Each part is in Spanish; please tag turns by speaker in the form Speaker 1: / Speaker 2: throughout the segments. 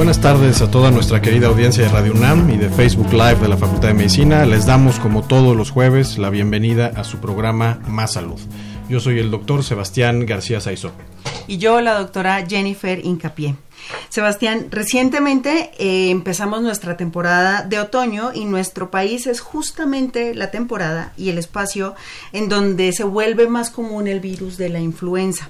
Speaker 1: Buenas tardes a toda nuestra querida audiencia de Radio UNAM y de Facebook Live de la Facultad de Medicina. Les damos, como todos los jueves, la bienvenida a su programa Más Salud. Yo soy el doctor Sebastián García Saizó.
Speaker 2: Y yo, la doctora Jennifer Incapié. Sebastián, recientemente eh, empezamos nuestra temporada de otoño y nuestro país es justamente la temporada y el espacio en donde se vuelve más común el virus de la influenza.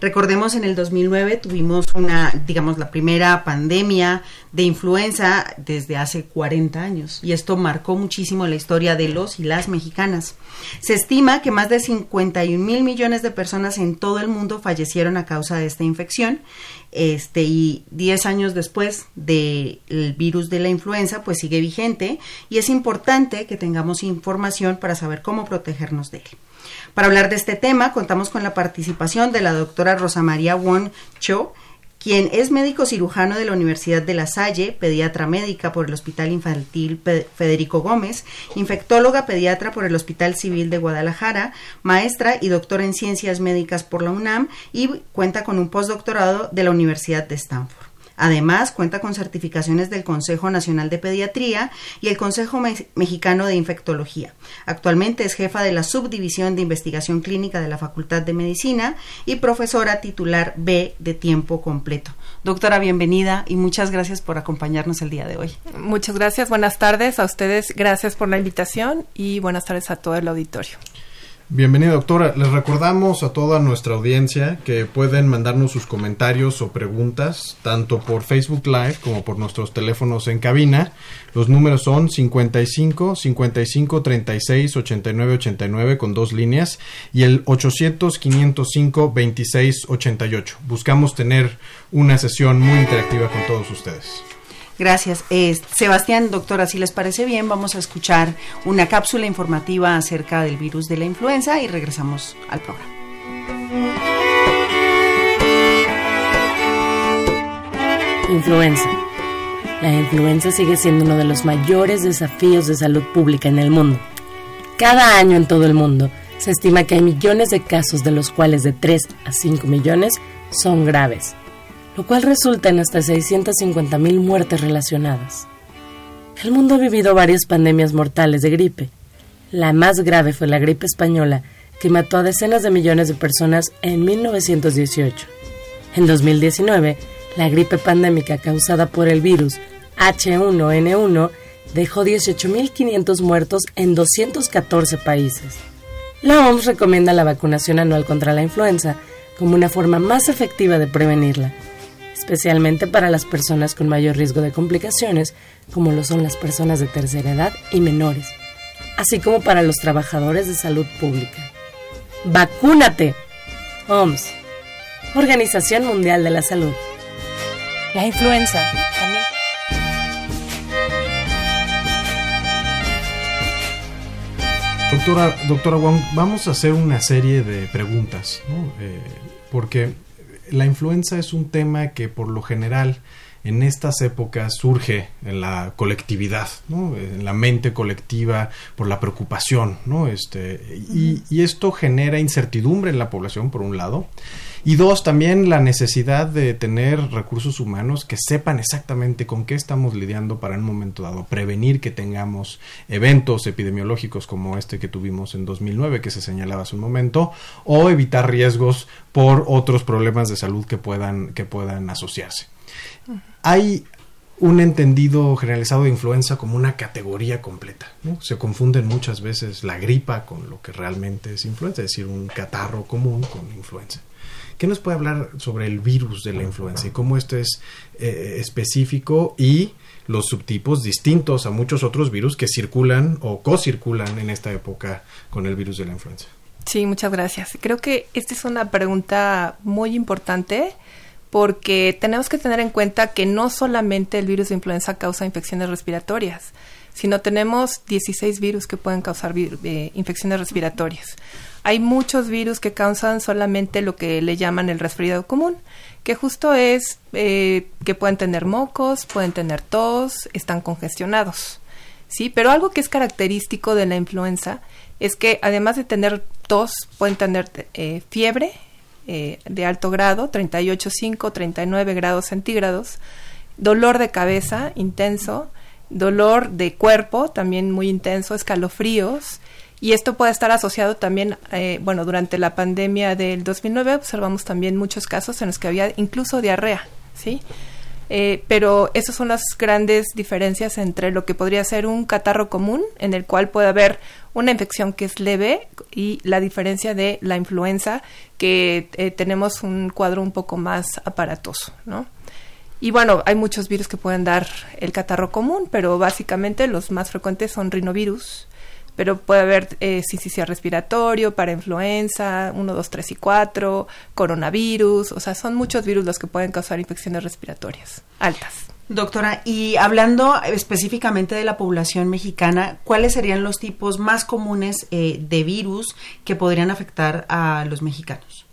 Speaker 2: Recordemos en el 2009 tuvimos una, digamos, la primera pandemia de influenza desde hace 40 años y esto marcó muchísimo la historia de los y las mexicanas. Se estima que más de 51 mil millones de personas en todo el mundo fallecieron a causa de esta infección este, y 10 años después del virus de la influenza, pues sigue vigente y es importante que tengamos información para saber cómo protegernos de él. Para hablar de este tema, contamos con la participación de la doctora Rosa María Won Cho, quien es médico cirujano de la Universidad de La Salle, pediatra médica por el Hospital Infantil Federico Gómez, infectóloga pediatra por el Hospital Civil de Guadalajara, maestra y doctora en ciencias médicas por la UNAM y cuenta con un postdoctorado de la Universidad de Stanford. Además, cuenta con certificaciones del Consejo Nacional de Pediatría y el Consejo Mexicano de Infectología. Actualmente es jefa de la Subdivisión de Investigación Clínica de la Facultad de Medicina y profesora titular B de tiempo completo. Doctora, bienvenida y muchas gracias por acompañarnos el día de hoy.
Speaker 3: Muchas gracias, buenas tardes a ustedes, gracias por la invitación y buenas tardes a todo el auditorio.
Speaker 1: Bienvenida doctora, les recordamos a toda nuestra audiencia que pueden mandarnos sus comentarios o preguntas tanto por Facebook Live como por nuestros teléfonos en cabina. Los números son 55 55 36 89 89 con dos líneas y el 800 505 26 88. Buscamos tener una sesión muy interactiva con todos ustedes.
Speaker 2: Gracias. Sebastián, doctora, si les parece bien, vamos a escuchar una cápsula informativa acerca del virus de la influenza y regresamos al programa.
Speaker 4: Influenza. La influenza sigue siendo uno de los mayores desafíos de salud pública en el mundo. Cada año en todo el mundo se estima que hay millones de casos, de los cuales de 3 a 5 millones son graves lo cual resulta en hasta 650.000 muertes relacionadas. El mundo ha vivido varias pandemias mortales de gripe. La más grave fue la gripe española, que mató a decenas de millones de personas en 1918. En 2019, la gripe pandémica causada por el virus H1N1 dejó 18.500 muertos en 214 países. La OMS recomienda la vacunación anual contra la influenza como una forma más efectiva de prevenirla especialmente para las personas con mayor riesgo de complicaciones, como lo son las personas de tercera edad y menores, así como para los trabajadores de salud pública. ¡Vacúnate! OMS, Organización Mundial de la Salud. La influenza también.
Speaker 1: Doctora, doctora Wong, vamos a hacer una serie de preguntas, ¿no? Eh, porque la influenza es un tema que por lo general en estas épocas surge en la colectividad, ¿no? en la mente colectiva por la preocupación, ¿no? este, y, y, esto genera incertidumbre en la población, por un lado, y dos, también la necesidad de tener recursos humanos que sepan exactamente con qué estamos lidiando para en un momento dado prevenir que tengamos eventos epidemiológicos como este que tuvimos en 2009 que se señalaba hace un momento o evitar riesgos por otros problemas de salud que puedan que puedan asociarse. Hay un entendido generalizado de influenza como una categoría completa. ¿no? Se confunden muchas veces la gripa con lo que realmente es influenza, es decir, un catarro común con influenza. ¿Qué nos puede hablar sobre el virus de la influenza y cómo esto es eh, específico y los subtipos distintos a muchos otros virus que circulan o co-circulan en esta época con el virus de la influenza?
Speaker 3: Sí, muchas gracias. Creo que esta es una pregunta muy importante porque tenemos que tener en cuenta que no solamente el virus de influenza causa infecciones respiratorias, sino tenemos 16 virus que pueden causar eh, infecciones respiratorias. Hay muchos virus que causan solamente lo que le llaman el resfriado común, que justo es eh, que pueden tener mocos, pueden tener tos, están congestionados. Sí, pero algo que es característico de la influenza es que además de tener tos, pueden tener eh, fiebre eh, de alto grado, 38,5, 39 grados centígrados, dolor de cabeza intenso, dolor de cuerpo también muy intenso, escalofríos, y esto puede estar asociado también, eh, bueno, durante la pandemia del 2009 observamos también muchos casos en los que había incluso diarrea, ¿sí? Eh, pero esas son las grandes diferencias entre lo que podría ser un catarro común, en el cual puede haber una infección que es leve, y la diferencia de la influenza, que eh, tenemos un cuadro un poco más aparatoso, ¿no? Y bueno, hay muchos virus que pueden dar el catarro común, pero básicamente los más frecuentes son rinovirus, pero puede haber eh, respiratorio, para influenza, 1, 2, 3 y 4, coronavirus, o sea, son muchos virus los que pueden causar infecciones respiratorias altas.
Speaker 2: Doctora, y hablando específicamente de la población mexicana, ¿cuáles serían los tipos más comunes eh, de virus que podrían afectar a los mexicanos?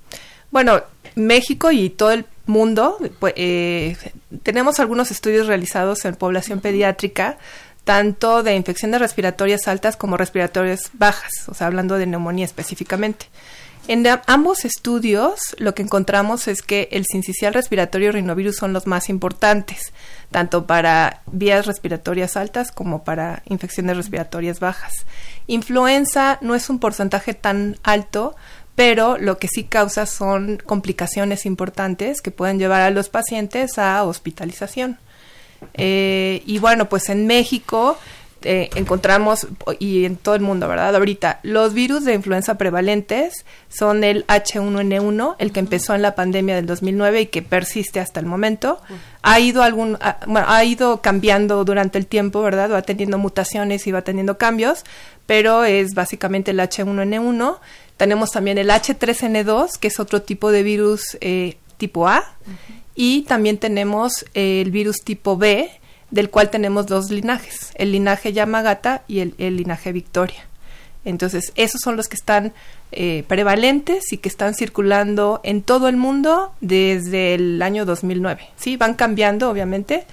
Speaker 3: Bueno, México y todo el mundo, pues, eh, tenemos algunos estudios realizados en población pediátrica tanto de infecciones respiratorias altas como respiratorias bajas, o sea, hablando de neumonía específicamente. En ambos estudios lo que encontramos es que el sincicial respiratorio y rinovirus son los más importantes, tanto para vías respiratorias altas como para infecciones respiratorias bajas. Influenza no es un porcentaje tan alto, pero lo que sí causa son complicaciones importantes que pueden llevar a los pacientes a hospitalización. Eh, y bueno, pues en México eh, encontramos, y en todo el mundo, ¿verdad? Ahorita, los virus de influenza prevalentes son el H1N1, el que empezó en la pandemia del 2009 y que persiste hasta el momento. Ha ido, algún, ha, ha ido cambiando durante el tiempo, ¿verdad? Va teniendo mutaciones y va teniendo cambios, pero es básicamente el H1N1. Tenemos también el H3N2, que es otro tipo de virus eh, tipo A. Y también tenemos el virus tipo B, del cual tenemos dos linajes, el linaje Yamagata y el, linaje Victoria. Entonces, esos son los que están eh, prevalentes y que están circulando en todo el mundo desde el año 2009. Sí, van cambiando, obviamente,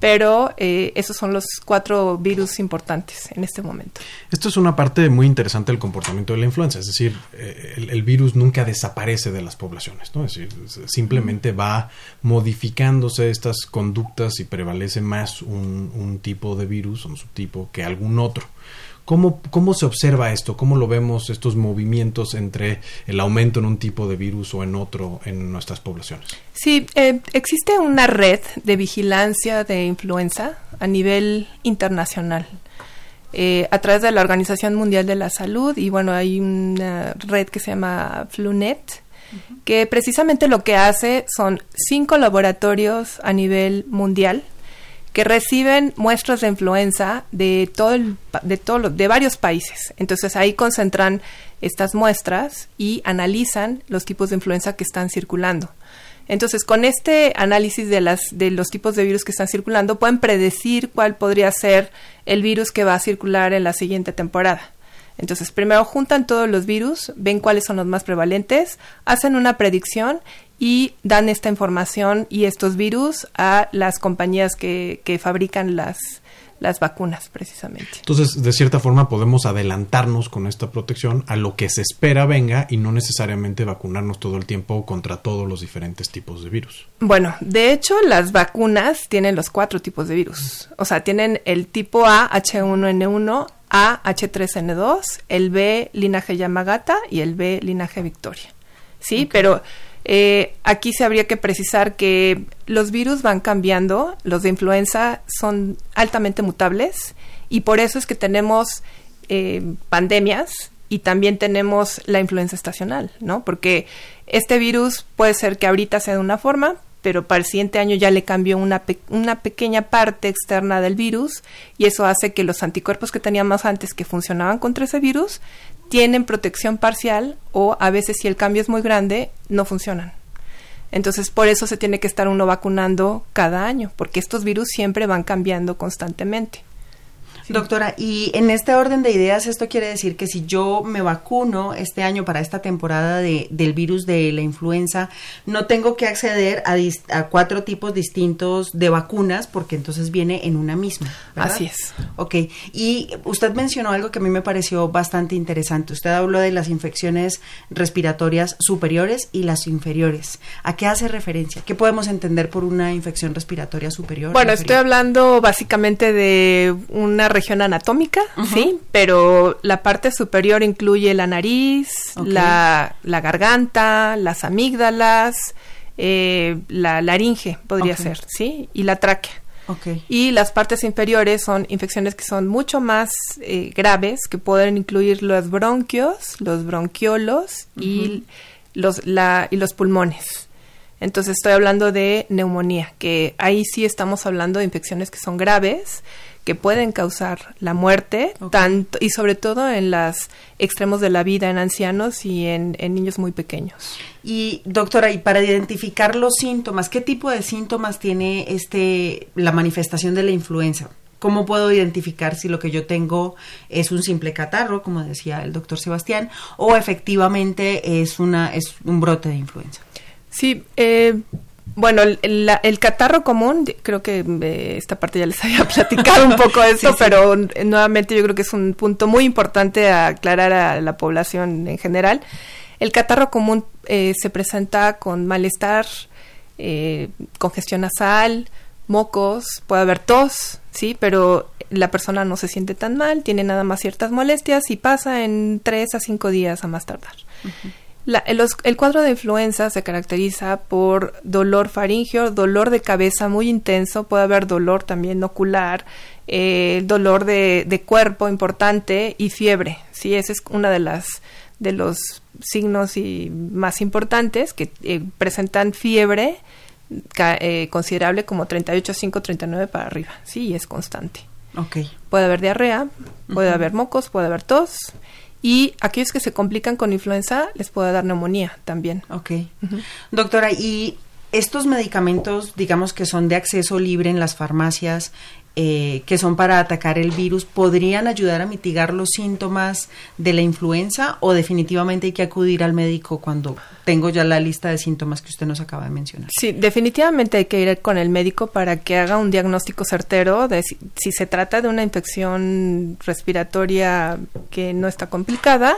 Speaker 3: pero eh, esos son los cuatro virus importantes en este momento.
Speaker 1: Esto es una parte muy interesante del comportamiento de la influenza, es decir, eh, el, virus nunca desaparece de las poblaciones, ¿no? es decir, simplemente va modificándose estas conductas y prevalece más un, un tipo de virus, un subtipo, que algún otro. ¿Cómo, ¿Cómo se observa esto? ¿Cómo lo vemos estos movimientos entre el aumento en un tipo de virus o en otro en nuestras poblaciones?
Speaker 3: Sí, eh, existe una red de vigilancia de influenza a nivel internacional. Eh, a través de la Organización Mundial de la Salud y bueno, hay una red que se llama FluNet, que precisamente lo que hace son cinco laboratorios a nivel mundial que reciben muestras de influenza de todo el, de todo de varios países. Entonces ahí concentran estas muestras y analizan los tipos de influenza que están circulando. Entonces, con este análisis de, las, de los tipos de virus que están circulando, pueden predecir cuál podría ser el virus que va a circular en la siguiente temporada. Entonces, primero juntan todos los virus, ven cuáles son los más prevalentes, hacen una predicción y dan esta información y estos virus a las compañías que, que fabrican las, las vacunas precisamente.
Speaker 1: Entonces, de cierta forma podemos adelantarnos con esta protección a lo que se espera venga y no necesariamente vacunarnos todo el tiempo contra todos los diferentes tipos de virus.
Speaker 3: Bueno, de hecho las vacunas tienen los cuatro tipos de virus. O sea, tienen el tipo A, H1N1, A, H3N2, el B, linaje Yamagata y el B, linaje Victoria. Sí, pero Eh, aquí se habría que precisar que los virus van cambiando, los de influenza son altamente mutables y por eso es que tenemos eh, pandemias y también tenemos la influenza estacional, ¿no? Porque este virus puede ser que ahorita sea de una forma, pero para el siguiente año ya le cambió una, una pequeña parte externa del virus y eso hace que los anticuerpos que teníamos antes que funcionaban contra ese virus tienen protección parcial o a veces si el cambio es muy grande no funcionan. Entonces por eso se tiene que estar uno vacunando cada año, porque estos virus siempre van cambiando constantemente.
Speaker 2: Doctora, y en este orden de ideas, esto quiere decir que si yo me vacuno este año para esta temporada de, del virus de la influenza, no tengo que acceder a, a, cuatro tipos distintos de vacunas porque entonces viene en una misma.
Speaker 3: Así es.
Speaker 2: Ok, y usted mencionó algo que a mí me pareció bastante interesante. Usted habló de las infecciones respiratorias superiores y las inferiores. ¿A qué hace referencia? ¿Qué podemos entender por una infección respiratoria superior?
Speaker 3: Bueno, estoy hablando básicamente de una región anatómica, sí, pero la parte superior incluye la nariz, la, la, garganta, las amígdalas, eh, la laringe podría ser, sí, y la tráquea.
Speaker 2: Okay.
Speaker 3: Y las partes inferiores son infecciones que son mucho más eh, graves, que pueden incluir los bronquios, los bronquiolos y, los, la, y los pulmones. Entonces estoy hablando de neumonía, que ahí sí estamos hablando de infecciones que son graves, que pueden causar la muerte, tanto y sobre todo en los extremos de la vida, en ancianos y en, en, niños muy pequeños.
Speaker 2: Y doctora, y para identificar los síntomas, ¿qué tipo de síntomas tiene este la manifestación de la influenza? ¿Cómo puedo identificar si lo que yo tengo es un simple catarro, como decía el doctor Sebastián, o efectivamente es una es un brote de influenza?
Speaker 3: Sí, eh, bueno, el, el, el, catarro común, creo que eh, esta parte ya les había platicado un poco de esto, sí, sí. pero eh, nuevamente yo creo que es un punto muy importante a aclarar a la población en general. El catarro común eh, se presenta con malestar, eh, congestión nasal, mocos, puede haber tos, sí, pero la persona no se siente tan mal, tiene nada más ciertas molestias y pasa en tres a cinco días a más tardar. Uh -huh. La, el, el, cuadro de influenza se caracteriza por dolor faríngeo, dolor de cabeza muy intenso, puede haber dolor también ocular, eh, dolor de, de, cuerpo importante y fiebre. Sí, ese es una de las de los signos y más importantes que eh, presentan fiebre eh, considerable como 38,5, 39 para arriba. Sí, y es constante.
Speaker 2: Okay.
Speaker 3: Puede haber diarrea, puede uh -huh. haber mocos, puede haber tos y aquellos que se complican con influenza les puede dar neumonía también.
Speaker 2: Ok. Uh -huh. Doctora, ¿y estos medicamentos, digamos que son de acceso libre en las farmacias, eh, que son para atacar el virus, podrían ayudar a mitigar los síntomas de la influenza o definitivamente hay que acudir al médico cuando tengo ya la lista de síntomas que usted nos acaba de mencionar?
Speaker 3: Sí, definitivamente hay que ir con el médico para que haga un diagnóstico certero de si, si se trata de una infección respiratoria que no está complicada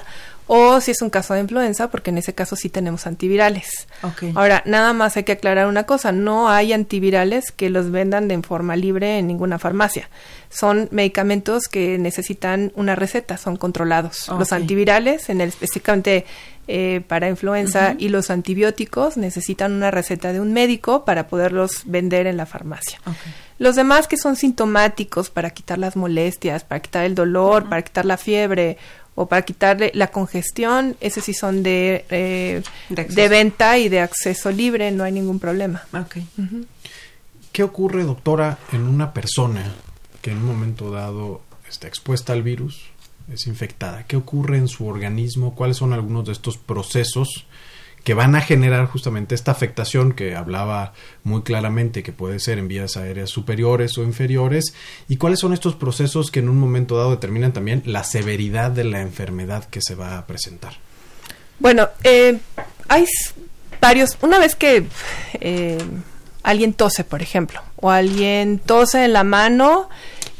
Speaker 3: o si es un caso de influenza, porque en ese caso sí tenemos antivirales.
Speaker 2: Okay.
Speaker 3: Ahora, nada más hay que aclarar una cosa, no hay antivirales que los vendan de forma libre en ninguna farmacia. Son medicamentos que necesitan una receta, son controlados. Okay. Los antivirales, en el, específicamente eh, para influenza, uh -huh. y los antibióticos necesitan una receta de un médico para poderlos vender en la farmacia.
Speaker 2: Okay.
Speaker 3: Los demás que son sintomáticos para quitar las molestias, para quitar el dolor, uh -huh. para quitar la fiebre o para quitarle la congestión, ese sí son de, eh, de, de, venta y de acceso libre, no hay ningún problema.
Speaker 2: Okay.
Speaker 3: Uh -huh.
Speaker 1: ¿Qué ocurre, doctora, en una persona que en un momento dado está expuesta al virus, es infectada? ¿Qué ocurre en su organismo? ¿Cuáles son algunos de estos procesos que van a generar justamente esta afectación que hablaba muy claramente que puede ser en vías aéreas superiores o inferiores y cuáles son estos procesos que en un momento dado determinan también la severidad de la enfermedad que se va a presentar.
Speaker 3: Bueno, eh, hay varios, una vez que eh, alguien tose, por ejemplo, o alguien tose en la mano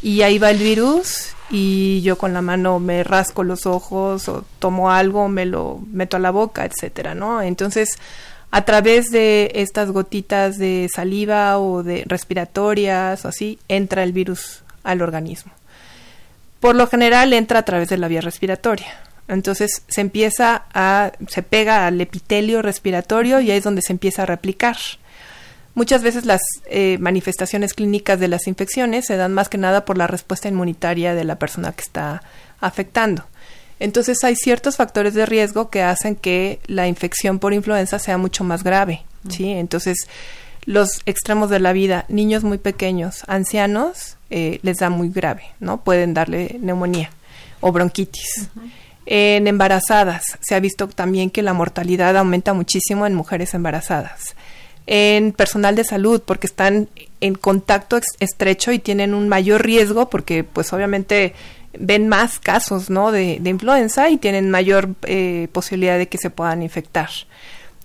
Speaker 3: y ahí va el virus y yo con la mano me rasco los ojos o tomo algo, me lo meto a la boca, etcétera, ¿no? Entonces, a través de estas gotitas de saliva o de respiratorias o así, entra el virus al organismo. Por lo general entra a través de la vía respiratoria. Entonces se empieza a, se pega al epitelio respiratorio y ahí es donde se empieza a replicar. Muchas veces las eh, manifestaciones clínicas de las infecciones se dan más que nada por la respuesta inmunitaria de la persona que está afectando. Entonces hay ciertos factores de riesgo que hacen que la infección por influenza sea mucho más grave, ¿sí? Entonces los extremos de la vida, niños muy pequeños, ancianos, eh, les da muy grave, ¿no? Pueden darle neumonía o bronquitis. En embarazadas se ha visto también que la mortalidad aumenta muchísimo en mujeres embarazadas en personal de salud porque están en contacto estrecho y tienen un mayor riesgo porque pues obviamente ven más casos ¿no? de, influenza y tienen mayor eh, posibilidad de que se puedan infectar.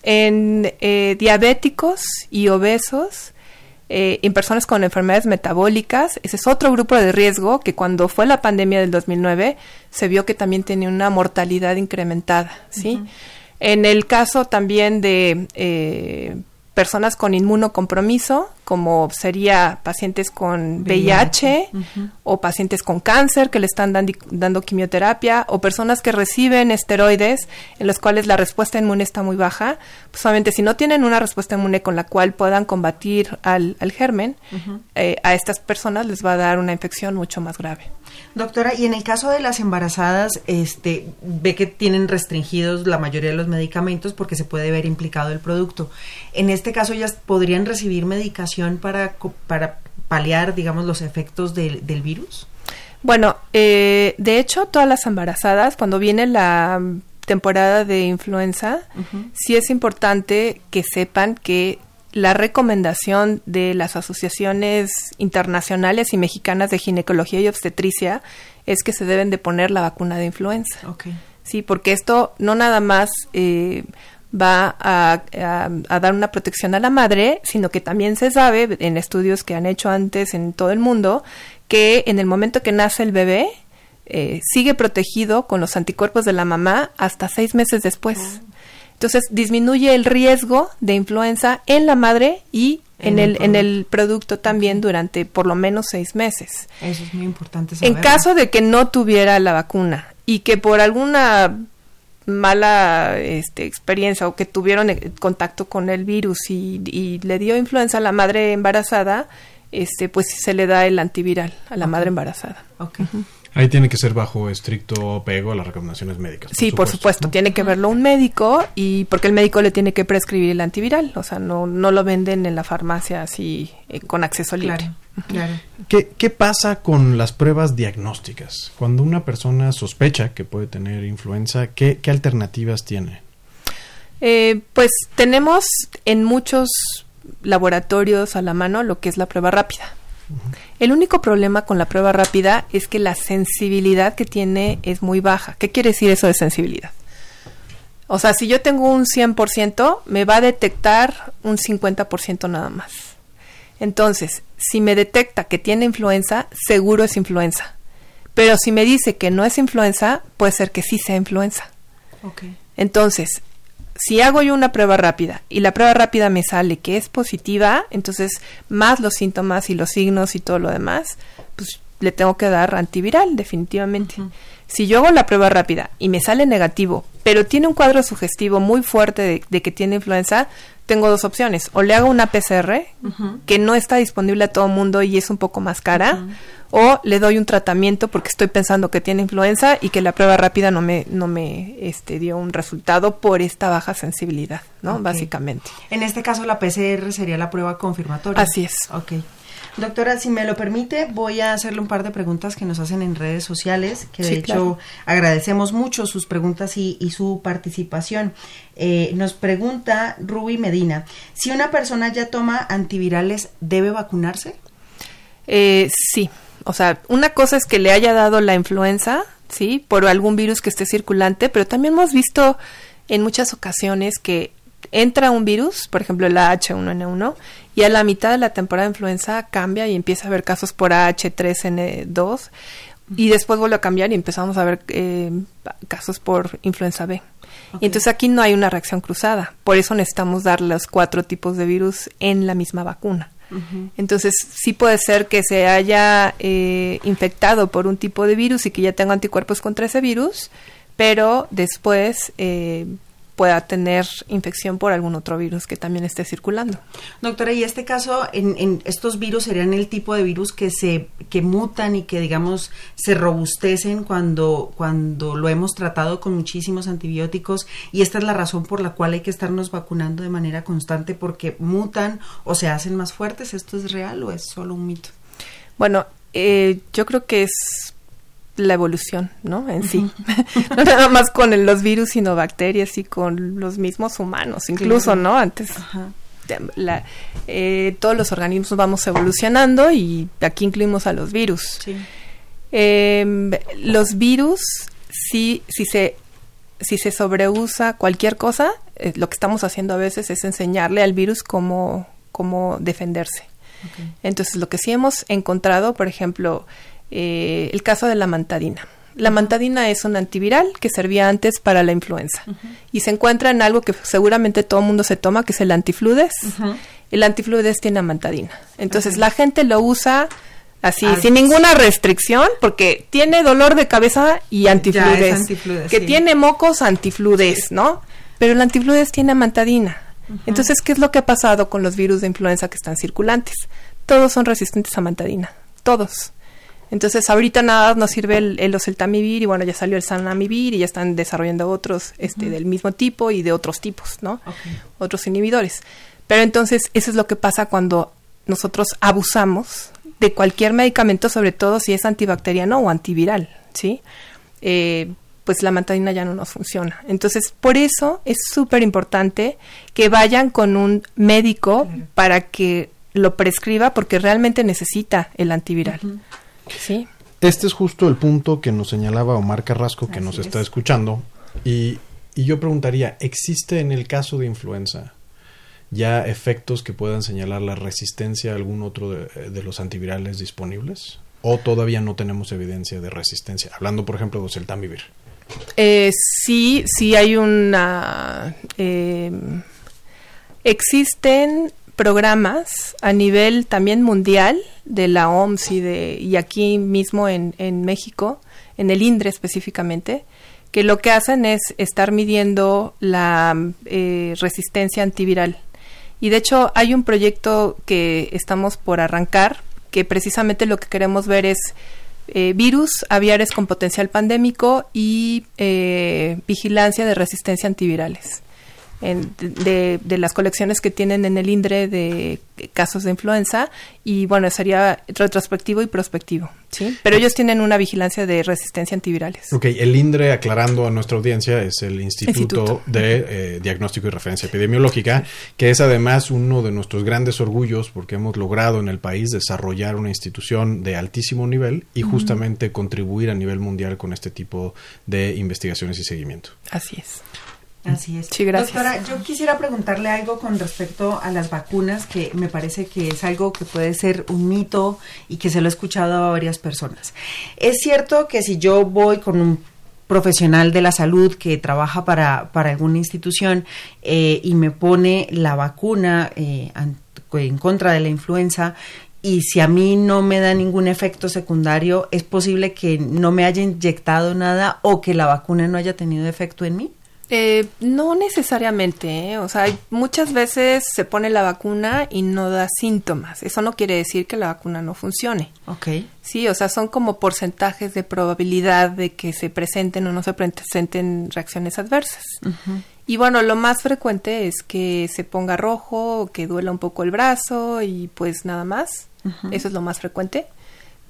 Speaker 3: En eh, diabéticos y obesos, eh, en personas con enfermedades metabólicas, ese es otro grupo de riesgo que cuando fue la pandemia del 2009 se vio que también tenía una mortalidad incrementada, ¿sí? En el caso también de personas con inmunocompromiso, como sería pacientes con VIH, o pacientes con cáncer que le están dando quimioterapia o personas que reciben esteroides en los cuales la respuesta inmune está muy baja, pues solamente si no tienen una respuesta inmune con la cual puedan combatir al, germen, eh, a estas personas les va a dar una infección mucho más grave.
Speaker 2: Doctora, y en el caso de las embarazadas, este, ve que tienen restringidos la mayoría de los medicamentos porque se puede ver implicado el producto. En este caso, ellas podrían recibir medicación para, para paliar, digamos, los efectos del, virus.
Speaker 3: Bueno, eh, de hecho, todas las embarazadas, cuando viene la temporada de influenza, sí es importante que sepan que la recomendación de las asociaciones internacionales y mexicanas de ginecología y obstetricia es que se deben de poner la vacuna de influenza. Sí, porque esto no nada más eh, va a, dar una protección a la madre, sino que también se sabe en estudios que han hecho antes en todo el mundo que en el momento que nace el bebé eh, sigue protegido con los anticuerpos de la mamá hasta seis meses después. Oh. Entonces disminuye el riesgo de influenza en la madre y en, el, en el producto también durante por lo menos seis meses.
Speaker 2: Eso es muy importante.
Speaker 3: En caso de que no tuviera la vacuna y que por alguna mala este, experiencia o que tuvieron eh, contacto con el virus y, le dio influenza a la madre embarazada, este, pues se le da el antiviral a la madre embarazada.
Speaker 1: Okay. Ahí tiene que ser bajo estricto apego a las recomendaciones médicas.
Speaker 3: sí, por supuesto, tiene que verlo un médico y porque el médico le tiene que prescribir el antiviral, o sea, no, no lo venden en la farmacia así eh, con acceso libre.
Speaker 1: Claro, ¿Qué, ¿Qué pasa con las pruebas diagnósticas? Cuando una persona sospecha que puede tener influenza, ¿qué, qué alternativas tiene?
Speaker 3: Eh, pues tenemos en muchos laboratorios a la mano lo que es la prueba rápida. El único problema con la prueba rápida es que la sensibilidad que tiene es muy baja. ¿Qué quiere decir eso de sensibilidad? O sea, si yo tengo un 100%, me va a detectar un 50% nada más. Entonces, si me detecta que tiene influenza, seguro es influenza. Pero si me dice que no es influenza, puede ser que sí sea influenza. Okay. Entonces, si hago yo una prueba rápida y la prueba rápida me sale que es positiva, entonces más los síntomas y los signos y todo lo demás, pues le tengo que dar antiviral, definitivamente. Si yo hago la prueba rápida y me sale negativo, pero tiene un cuadro sugestivo muy fuerte de, que tiene influenza, tengo dos opciones. O le hago una PCR, que no está disponible a todo mundo y es un poco más cara, o le doy un tratamiento porque estoy pensando que tiene influenza y que la prueba rápida no me no me este dio un resultado por esta baja sensibilidad, ¿no? Básicamente.
Speaker 2: En este caso la PCR sería la prueba confirmatoria.
Speaker 3: Así es.
Speaker 2: Ok. Doctora, si me lo permite, voy a hacerle un par de preguntas que nos hacen en redes sociales, que de hecho agradecemos mucho sus preguntas y, su participación. Eh, nos pregunta Ruby Medina, si una persona ya toma antivirales, ¿debe vacunarse?
Speaker 3: Eh, sí, o sea, una cosa es que le haya dado la influenza, ¿sí? Por algún virus que esté circulante, pero también hemos visto en muchas ocasiones que entra un virus, por ejemplo el H1N1, y a la mitad de la temporada de influenza cambia y empieza a haber casos por H3N2, y después vuelve a cambiar y empezamos a ver eh, casos por influenza B. Y entonces aquí no hay una reacción cruzada. Por eso necesitamos dar los cuatro tipos de virus en la misma vacuna. Entonces, sí puede ser que se haya eh, infectado por un tipo de virus y que ya tenga anticuerpos contra ese virus, pero después eh, pueda tener infección por algún otro virus que también esté circulando.
Speaker 2: Doctora, y este caso, en, en, estos virus serían el tipo de virus que se que mutan y que digamos se robustecen cuando cuando lo hemos tratado con muchísimos antibióticos y esta es la razón por la cual hay que estarnos vacunando de manera constante porque mutan o se hacen más fuertes. ¿Esto es real o es solo un mito?
Speaker 3: Bueno, eh, yo creo que es la evolución, ¿no? En sí. no nada más con los virus, sino bacterias y con los mismos humanos, incluso, ¿no? Antes. La, eh, todos los organismos vamos evolucionando y aquí incluimos a los virus. Eh, los virus, sí, si se si se sobreusa cualquier cosa, eh, lo que estamos haciendo a veces es enseñarle al virus cómo, cómo defenderse. Entonces, lo que sí hemos encontrado, por ejemplo, eh, el caso de la mantadina. La mantadina es un antiviral que servía antes para la influenza y se encuentra en algo que seguramente todo el mundo se toma, que es el antifludes. El antifludes tiene mantadina. Entonces la gente lo usa así, sin ninguna restricción, porque tiene dolor de cabeza y antifludes. que tiene mocos, antifludes, ¿no? Pero el antifludes tiene mantadina. Entonces, ¿qué es lo que ha pasado con los virus de influenza que están circulantes? Todos son resistentes a mantadina. Todos. Entonces, ahorita nada nos sirve el, el oseltamivir y bueno, ya salió el sanamivir y ya están desarrollando otros este, del mismo tipo y de otros tipos, ¿no? Otros inhibidores. Pero entonces, eso es lo que pasa cuando nosotros abusamos de cualquier medicamento, sobre todo si es antibacteriano o antiviral, ¿sí? Eh, pues la mantadina ya no nos funciona. Entonces, por eso es súper importante que vayan con un médico para que lo prescriba porque realmente necesita el antiviral. Sí.
Speaker 1: Este es justo el punto que nos señalaba Omar Carrasco, que nos está escuchando. Y, y yo preguntaría, ¿existe en el caso de influenza ya efectos que puedan señalar la resistencia a algún otro de, los antivirales disponibles? ¿O todavía no tenemos evidencia de resistencia? Hablando, por ejemplo, de Celtamivir.
Speaker 3: Eh, sí, sí hay una... Eh, existen programas a nivel también mundial de la OMS y, de, y aquí mismo en, en México, en el INDRE específicamente, que lo que hacen es estar midiendo la eh, resistencia antiviral. Y de hecho hay un proyecto que estamos por arrancar, que precisamente lo que queremos ver es eh, virus aviares con potencial pandémico y eh, vigilancia de resistencia antivirales de, de, las colecciones que tienen en el INDRE de casos de influenza y bueno, sería retrospectivo y prospectivo, ¿sí? Pero ellos tienen una vigilancia de resistencia antivirales.
Speaker 1: Ok, el INDRE, aclarando a nuestra audiencia, es el Instituto, de eh, Diagnóstico y Referencia Epidemiológica, que es además uno de nuestros grandes orgullos porque hemos logrado en el país desarrollar una institución de altísimo nivel y justamente contribuir a nivel mundial con este tipo de investigaciones y seguimiento.
Speaker 3: Así es.
Speaker 2: Así es.
Speaker 3: Sí, gracias.
Speaker 2: Doctora, yo quisiera preguntarle algo con respecto a las vacunas, que me parece que es algo que puede ser un mito y que se lo he escuchado a varias personas. Es cierto que si yo voy con un profesional de la salud que trabaja para, para alguna institución eh, y me pone la vacuna eh, en contra de la influenza, y si a mí no me da ningún efecto secundario, ¿es posible que no me haya inyectado nada o que la vacuna no haya tenido efecto en mí?
Speaker 3: Eh, no necesariamente, ¿eh? o sea, muchas veces se pone la vacuna y no da síntomas. Eso no quiere decir que la vacuna no funcione.
Speaker 2: Ok.
Speaker 3: Sí, o sea, son como porcentajes de probabilidad de que se presenten o no se presenten reacciones adversas. Y bueno, lo más frecuente es que se ponga rojo, que duela un poco el brazo y pues nada más. Eso es lo más frecuente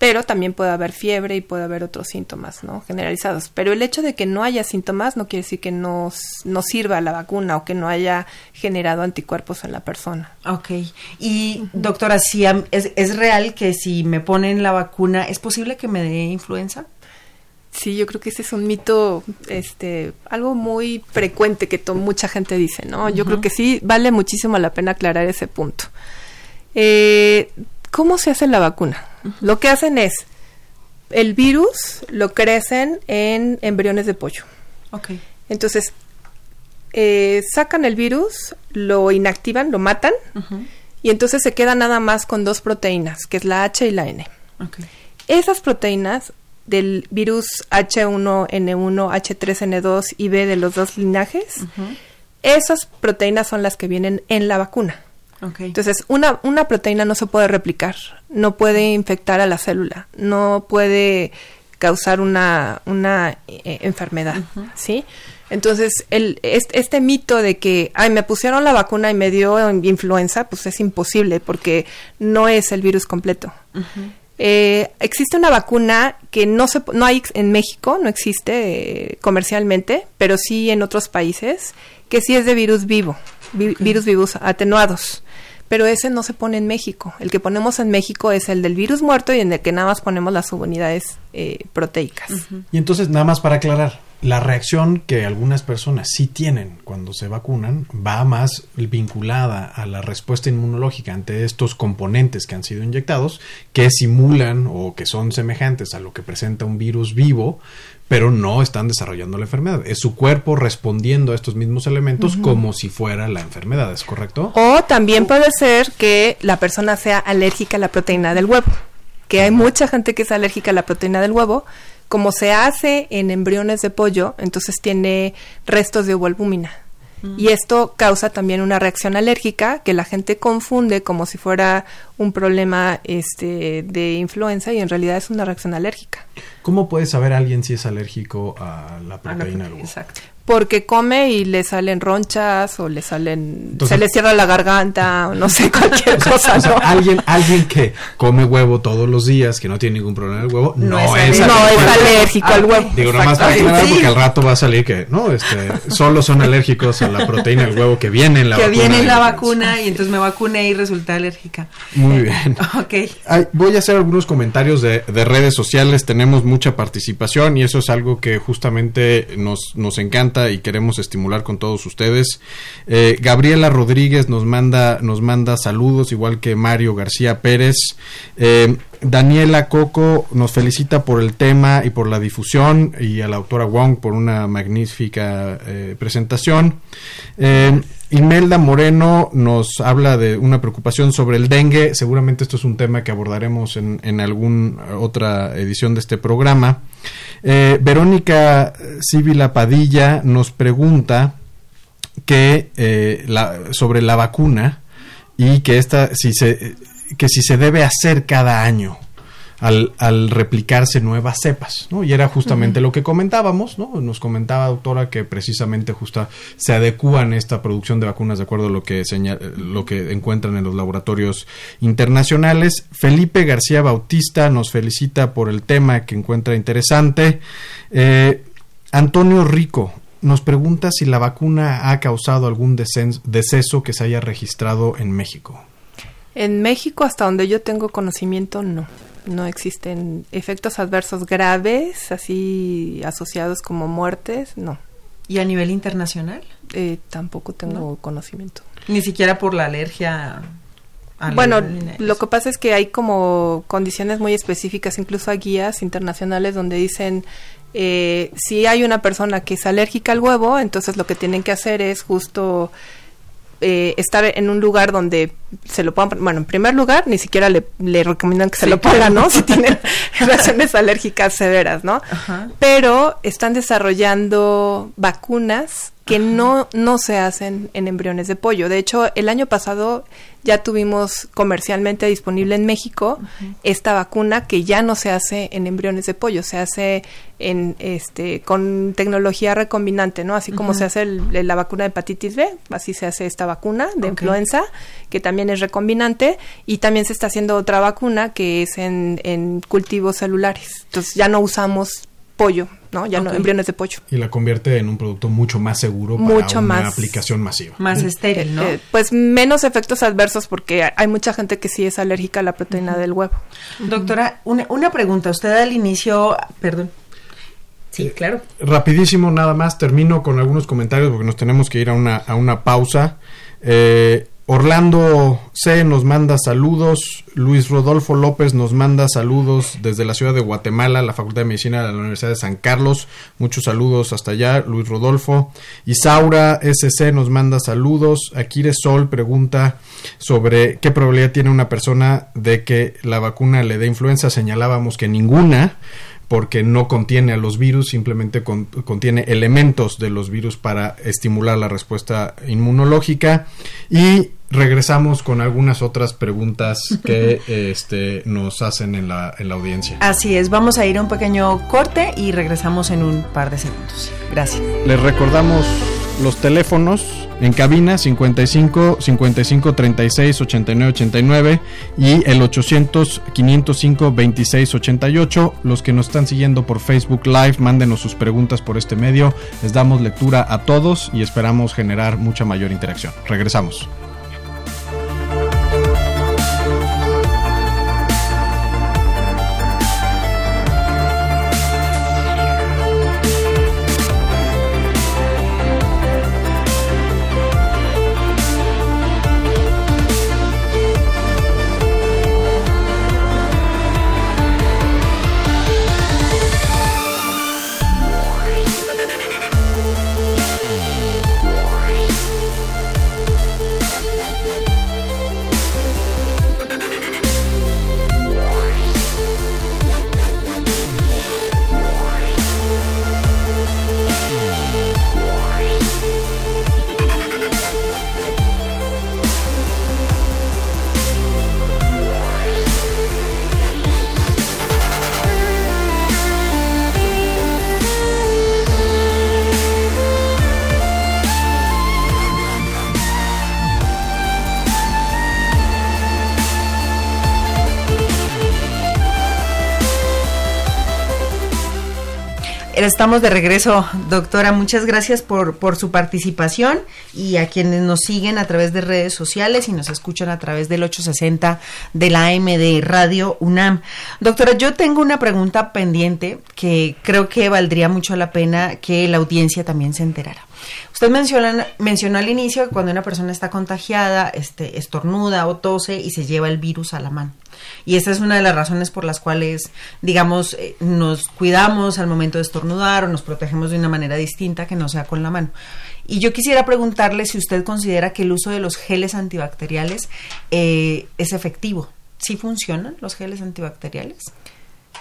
Speaker 3: pero también puede haber fiebre y puede haber otros síntomas ¿no? generalizados. Pero el hecho de que no haya síntomas no quiere decir que no, no sirva la vacuna o que no haya generado anticuerpos en la persona.
Speaker 2: Ok. Y doctora, si es, ¿es real que si me ponen la vacuna, es posible que me dé influenza?
Speaker 3: Sí, yo creo que ese es un mito, este, algo muy frecuente que mucha gente dice, ¿no? Yo creo que sí vale muchísimo la pena aclarar ese punto. Eh, ¿Cómo se hace la vacuna? Lo que hacen es, el virus lo crecen en embriones de pollo.
Speaker 2: Ok.
Speaker 3: Entonces, eh, sacan el virus, lo inactivan, lo matan, y entonces se queda nada más con dos proteínas, que es la H y la N.
Speaker 2: Okay.
Speaker 3: Esas proteínas del virus H1N1, H3N2 y B de los dos linajes, esas proteínas son las que vienen en la vacuna. Entonces, una, una proteína no se puede replicar, no puede infectar a la célula, no puede causar una, una eh, enfermedad, ¿sí? Entonces, el, este, mito de que, ay, me pusieron la vacuna y me dio influenza, pues es imposible porque no es el virus completo. Eh, existe una vacuna que no se no hay en México, no existe eh, comercialmente, pero sí en otros países, que sí es de virus vivo, virus vivos atenuados. Pero ese no se pone en México. El que ponemos en México es el del virus muerto y en el que nada más ponemos las subunidades eh, proteicas.
Speaker 1: Y entonces, nada más para aclarar, la reacción que algunas personas sí tienen cuando se vacunan va más vinculada a la respuesta inmunológica ante estos componentes que han sido inyectados, que simulan o que son semejantes a lo que presenta un virus vivo, pero no están desarrollando la enfermedad. Es su cuerpo respondiendo a estos mismos elementos como si fuera la enfermedad, ¿es correcto?
Speaker 3: O también puede ser que la persona sea alérgica a la proteína del huevo, que hay mucha gente que es alérgica a la proteína del huevo, como se hace en embriones de pollo, entonces tiene restos de ovoalbúmina. Mm. Y esto causa también una reacción alérgica que la gente confunde como si fuera un problema este, de influenza y en realidad es una reacción alérgica.
Speaker 1: ¿Cómo puede saber alguien si es alérgico a la proteína del huevo?
Speaker 3: Exacto porque come y le salen ronchas o le salen se le cierra la garganta o no sé cualquier cosa
Speaker 1: alguien alguien que come huevo todos los días que no tiene ningún problema el huevo no, es,
Speaker 3: alérgico. al huevo.
Speaker 1: Digo nada más para aclarar porque al rato va a salir que no este solo son alérgicos a la proteína del huevo que viene en la
Speaker 2: que
Speaker 1: vacuna
Speaker 2: viene en la vacuna y entonces me vacuné y resulta alérgica.
Speaker 1: Muy bien.
Speaker 2: Ok.
Speaker 1: voy a hacer algunos comentarios de, de redes sociales. Tenemos mucha participación y eso es algo que justamente nos nos encanta y queremos estimular con todos ustedes. Eh, Gabriela Rodríguez nos manda, nos manda saludos, igual que Mario García Pérez. Eh, Daniela Coco nos felicita por el tema y por la difusión y a la autora Wong por una magnífica eh, presentación. Imelda Moreno nos habla de una preocupación sobre el dengue. Seguramente esto es un tema que abordaremos en, en alguna otra edición de este programa. Eh, Verónica Sibila Padilla nos pregunta que eh, sobre la vacuna y que esta si se que si se debe hacer cada año al, al replicarse nuevas cepas, ¿no? Y era justamente lo que comentábamos, ¿no? Nos comentaba, doctora, que precisamente justa se adecúan esta producción de vacunas de acuerdo a lo que, lo que encuentran en los laboratorios internacionales. Felipe García Bautista nos felicita por el tema que encuentra interesante. Eh, Antonio Rico nos pregunta si la vacuna ha causado algún deceso que se haya registrado en México.
Speaker 3: En México, hasta donde yo tengo conocimiento, no no existen efectos adversos graves, así asociados como muertes, no.
Speaker 2: ¿Y a nivel internacional?
Speaker 3: Eh, tampoco tengo conocimiento.
Speaker 2: Ni siquiera por la alergia.
Speaker 3: bueno, lo que pasa es que hay como condiciones muy específicas, incluso hay guías internacionales donde dicen eh, si hay una persona que es alérgica al huevo, entonces lo que tienen que hacer es justo eh, estar en un lugar donde se lo pongan, bueno, en primer lugar, ni siquiera le, le recomiendan que se lo pongan, ¿no? si tienen reacciones alérgicas severas, ¿no? Pero están desarrollando vacunas que no, no se hacen en embriones de pollo. De hecho, el año pasado ya tuvimos comercialmente disponible en México esta vacuna que ya no se hace en embriones de pollo, se hace en este con tecnología recombinante, ¿no? Así como se hace la vacuna de hepatitis B, así se hace esta vacuna de influenza, que también es recombinante, y también se está haciendo otra vacuna que es en, en cultivos celulares. Entonces ya no usamos pollo, ¿no? Ya no embriones de pollo.
Speaker 1: Y la convierte en un producto mucho más seguro para una aplicación masiva.
Speaker 2: Más estéril, ¿no? Eh,
Speaker 3: pues menos efectos adversos porque hay mucha gente que sí es alérgica a la proteína del huevo.
Speaker 2: Doctora, una, una pregunta. Usted al inicio, perdón. Sí, claro.
Speaker 1: Rapidísimo, nada más. Termino con algunos comentarios porque nos tenemos que ir a una, a una pausa. Eh, Orlando C nos manda saludos, Luis Rodolfo López nos manda saludos desde la ciudad de Guatemala, la Facultad de Medicina de la Universidad de San Carlos, muchos saludos hasta allá, Luis Rodolfo. Isaura SC nos manda saludos, Akire Sol pregunta sobre qué probabilidad tiene una persona de que la vacuna le dé influenza, señalábamos que ninguna, porque no contiene a los virus, simplemente contiene elementos de los virus para estimular la respuesta inmunológica y regresamos con algunas otras preguntas que este, nos hacen en la, en la audiencia.
Speaker 2: Así es, vamos a ir a un pequeño corte y regresamos en un par de segundos. Gracias.
Speaker 1: Les recordamos los teléfonos en cabina 55 55 36 89 89 y el 800 505 26 88. Los que nos están siguiendo por Facebook Live, mándenos sus preguntas por este medio. Les damos lectura a todos y esperamos generar mucha mayor interacción. Regresamos.
Speaker 2: Estamos de regreso, doctora. Muchas gracias por, por su participación y a quienes nos siguen a través de redes sociales y nos escuchan a través del 860 de la AM de Radio UNAM. Doctora, yo tengo una pregunta pendiente que creo que valdría mucho la pena que la audiencia también se enterara. Usted menciona, mencionó al inicio que cuando una persona está contagiada, este, estornuda o tose y se lleva el virus a la mano. Y esa es una de las razones por las cuales, digamos, eh, nos cuidamos al momento de estornudar o nos protegemos de una manera distinta que no sea con la mano. Y yo quisiera preguntarle si usted considera que el uso de los geles antibacteriales eh, es efectivo. ¿Sí funcionan los geles antibacteriales?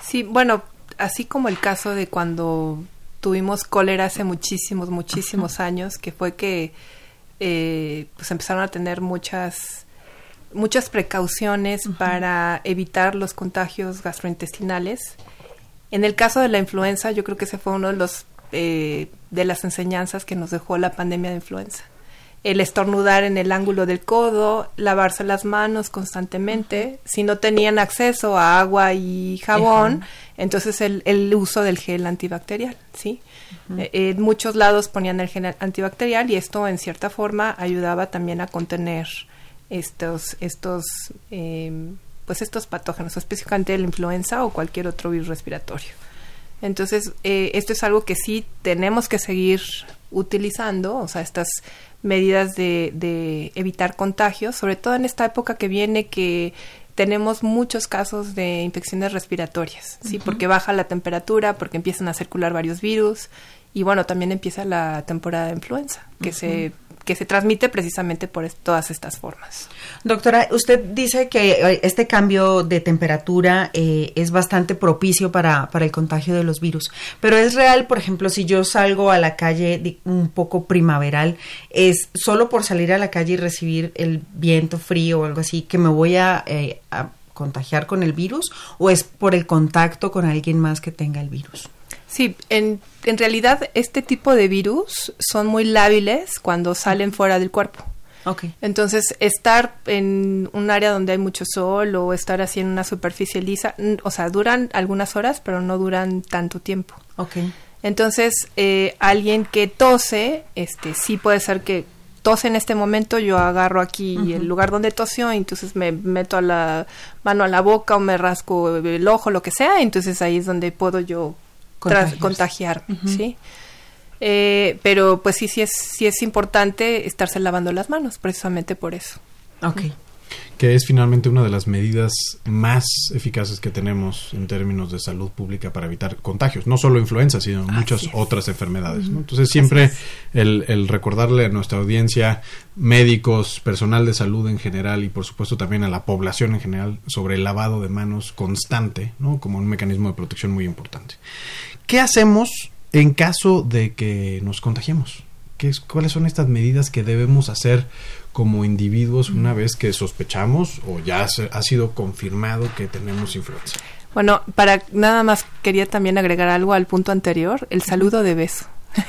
Speaker 3: Sí, bueno, así como el caso de cuando tuvimos cólera hace muchísimos, muchísimos años, que fue que eh, pues empezaron a tener muchas muchas precauciones para evitar los contagios gastrointestinales. En el caso de la influenza, yo creo que ese fue uno de los eh, de las enseñanzas que nos dejó la pandemia de influenza. El estornudar en el ángulo del codo, lavarse las manos constantemente. Si no tenían acceso a agua y jabón, entonces el, el, uso del gel antibacterial, ¿sí? Eh, en muchos lados ponían el gel antibacterial y esto en cierta forma ayudaba también a contener estos, estos, em, pues estos patógenos, específicamente la influenza o cualquier otro virus respiratorio. Entonces, eh, esto es algo que sí tenemos que seguir utilizando, o sea, estas medidas de, de evitar contagios, sobre todo en esta época que viene que tenemos muchos casos de infecciones respiratorias, ¿sí? Porque baja la temperatura, porque empiezan a circular varios virus y bueno, también empieza la temporada de influenza, que se que se transmite precisamente por todas estas formas.
Speaker 2: Doctora, usted dice que eh, este cambio de temperatura eh, es bastante propicio para, para, el contagio de los virus, pero es real, por ejemplo, si yo salgo a la calle un poco primaveral, es solo por salir a la calle y recibir el viento frío o algo así que me voy a, eh, a contagiar con el virus o es por el contacto con alguien más que tenga el virus?
Speaker 3: Sí, en, en realidad este tipo de virus son muy lábiles cuando salen fuera del cuerpo.
Speaker 2: Okay.
Speaker 3: Entonces, estar en un área donde hay mucho sol o estar así en una superficie lisa, o sea, duran algunas horas, pero no duran tanto tiempo.
Speaker 2: Okay.
Speaker 3: Entonces, eh, alguien que tose, este, sí puede ser que tose en este momento, yo agarro aquí el lugar donde tosió, entonces me meto a la mano a la boca o me rasco el ojo, lo que sea, entonces ahí es donde puedo yo contagiar, ¿sí? Eh, pero pues sí, sí es, sí es importante estarse lavando las manos, precisamente por eso.
Speaker 2: Ok.
Speaker 1: Que es finalmente una de las medidas más eficaces que tenemos en términos de salud pública para evitar contagios, no solo influenza, sino muchas otras enfermedades. Entonces siempre el, el, recordarle a nuestra audiencia, médicos, personal de salud en general y por supuesto también a la población en general sobre el lavado de manos constante, ¿no? como un mecanismo de protección muy importante. ¿Qué hacemos en caso de que nos contagiemos? ¿Qué es, ¿Cuáles son estas medidas que debemos hacer como individuos una vez que sospechamos o ya ha sido confirmado que tenemos influenza.
Speaker 3: Bueno, para nada más quería también agregar algo al punto anterior, el saludo de beso.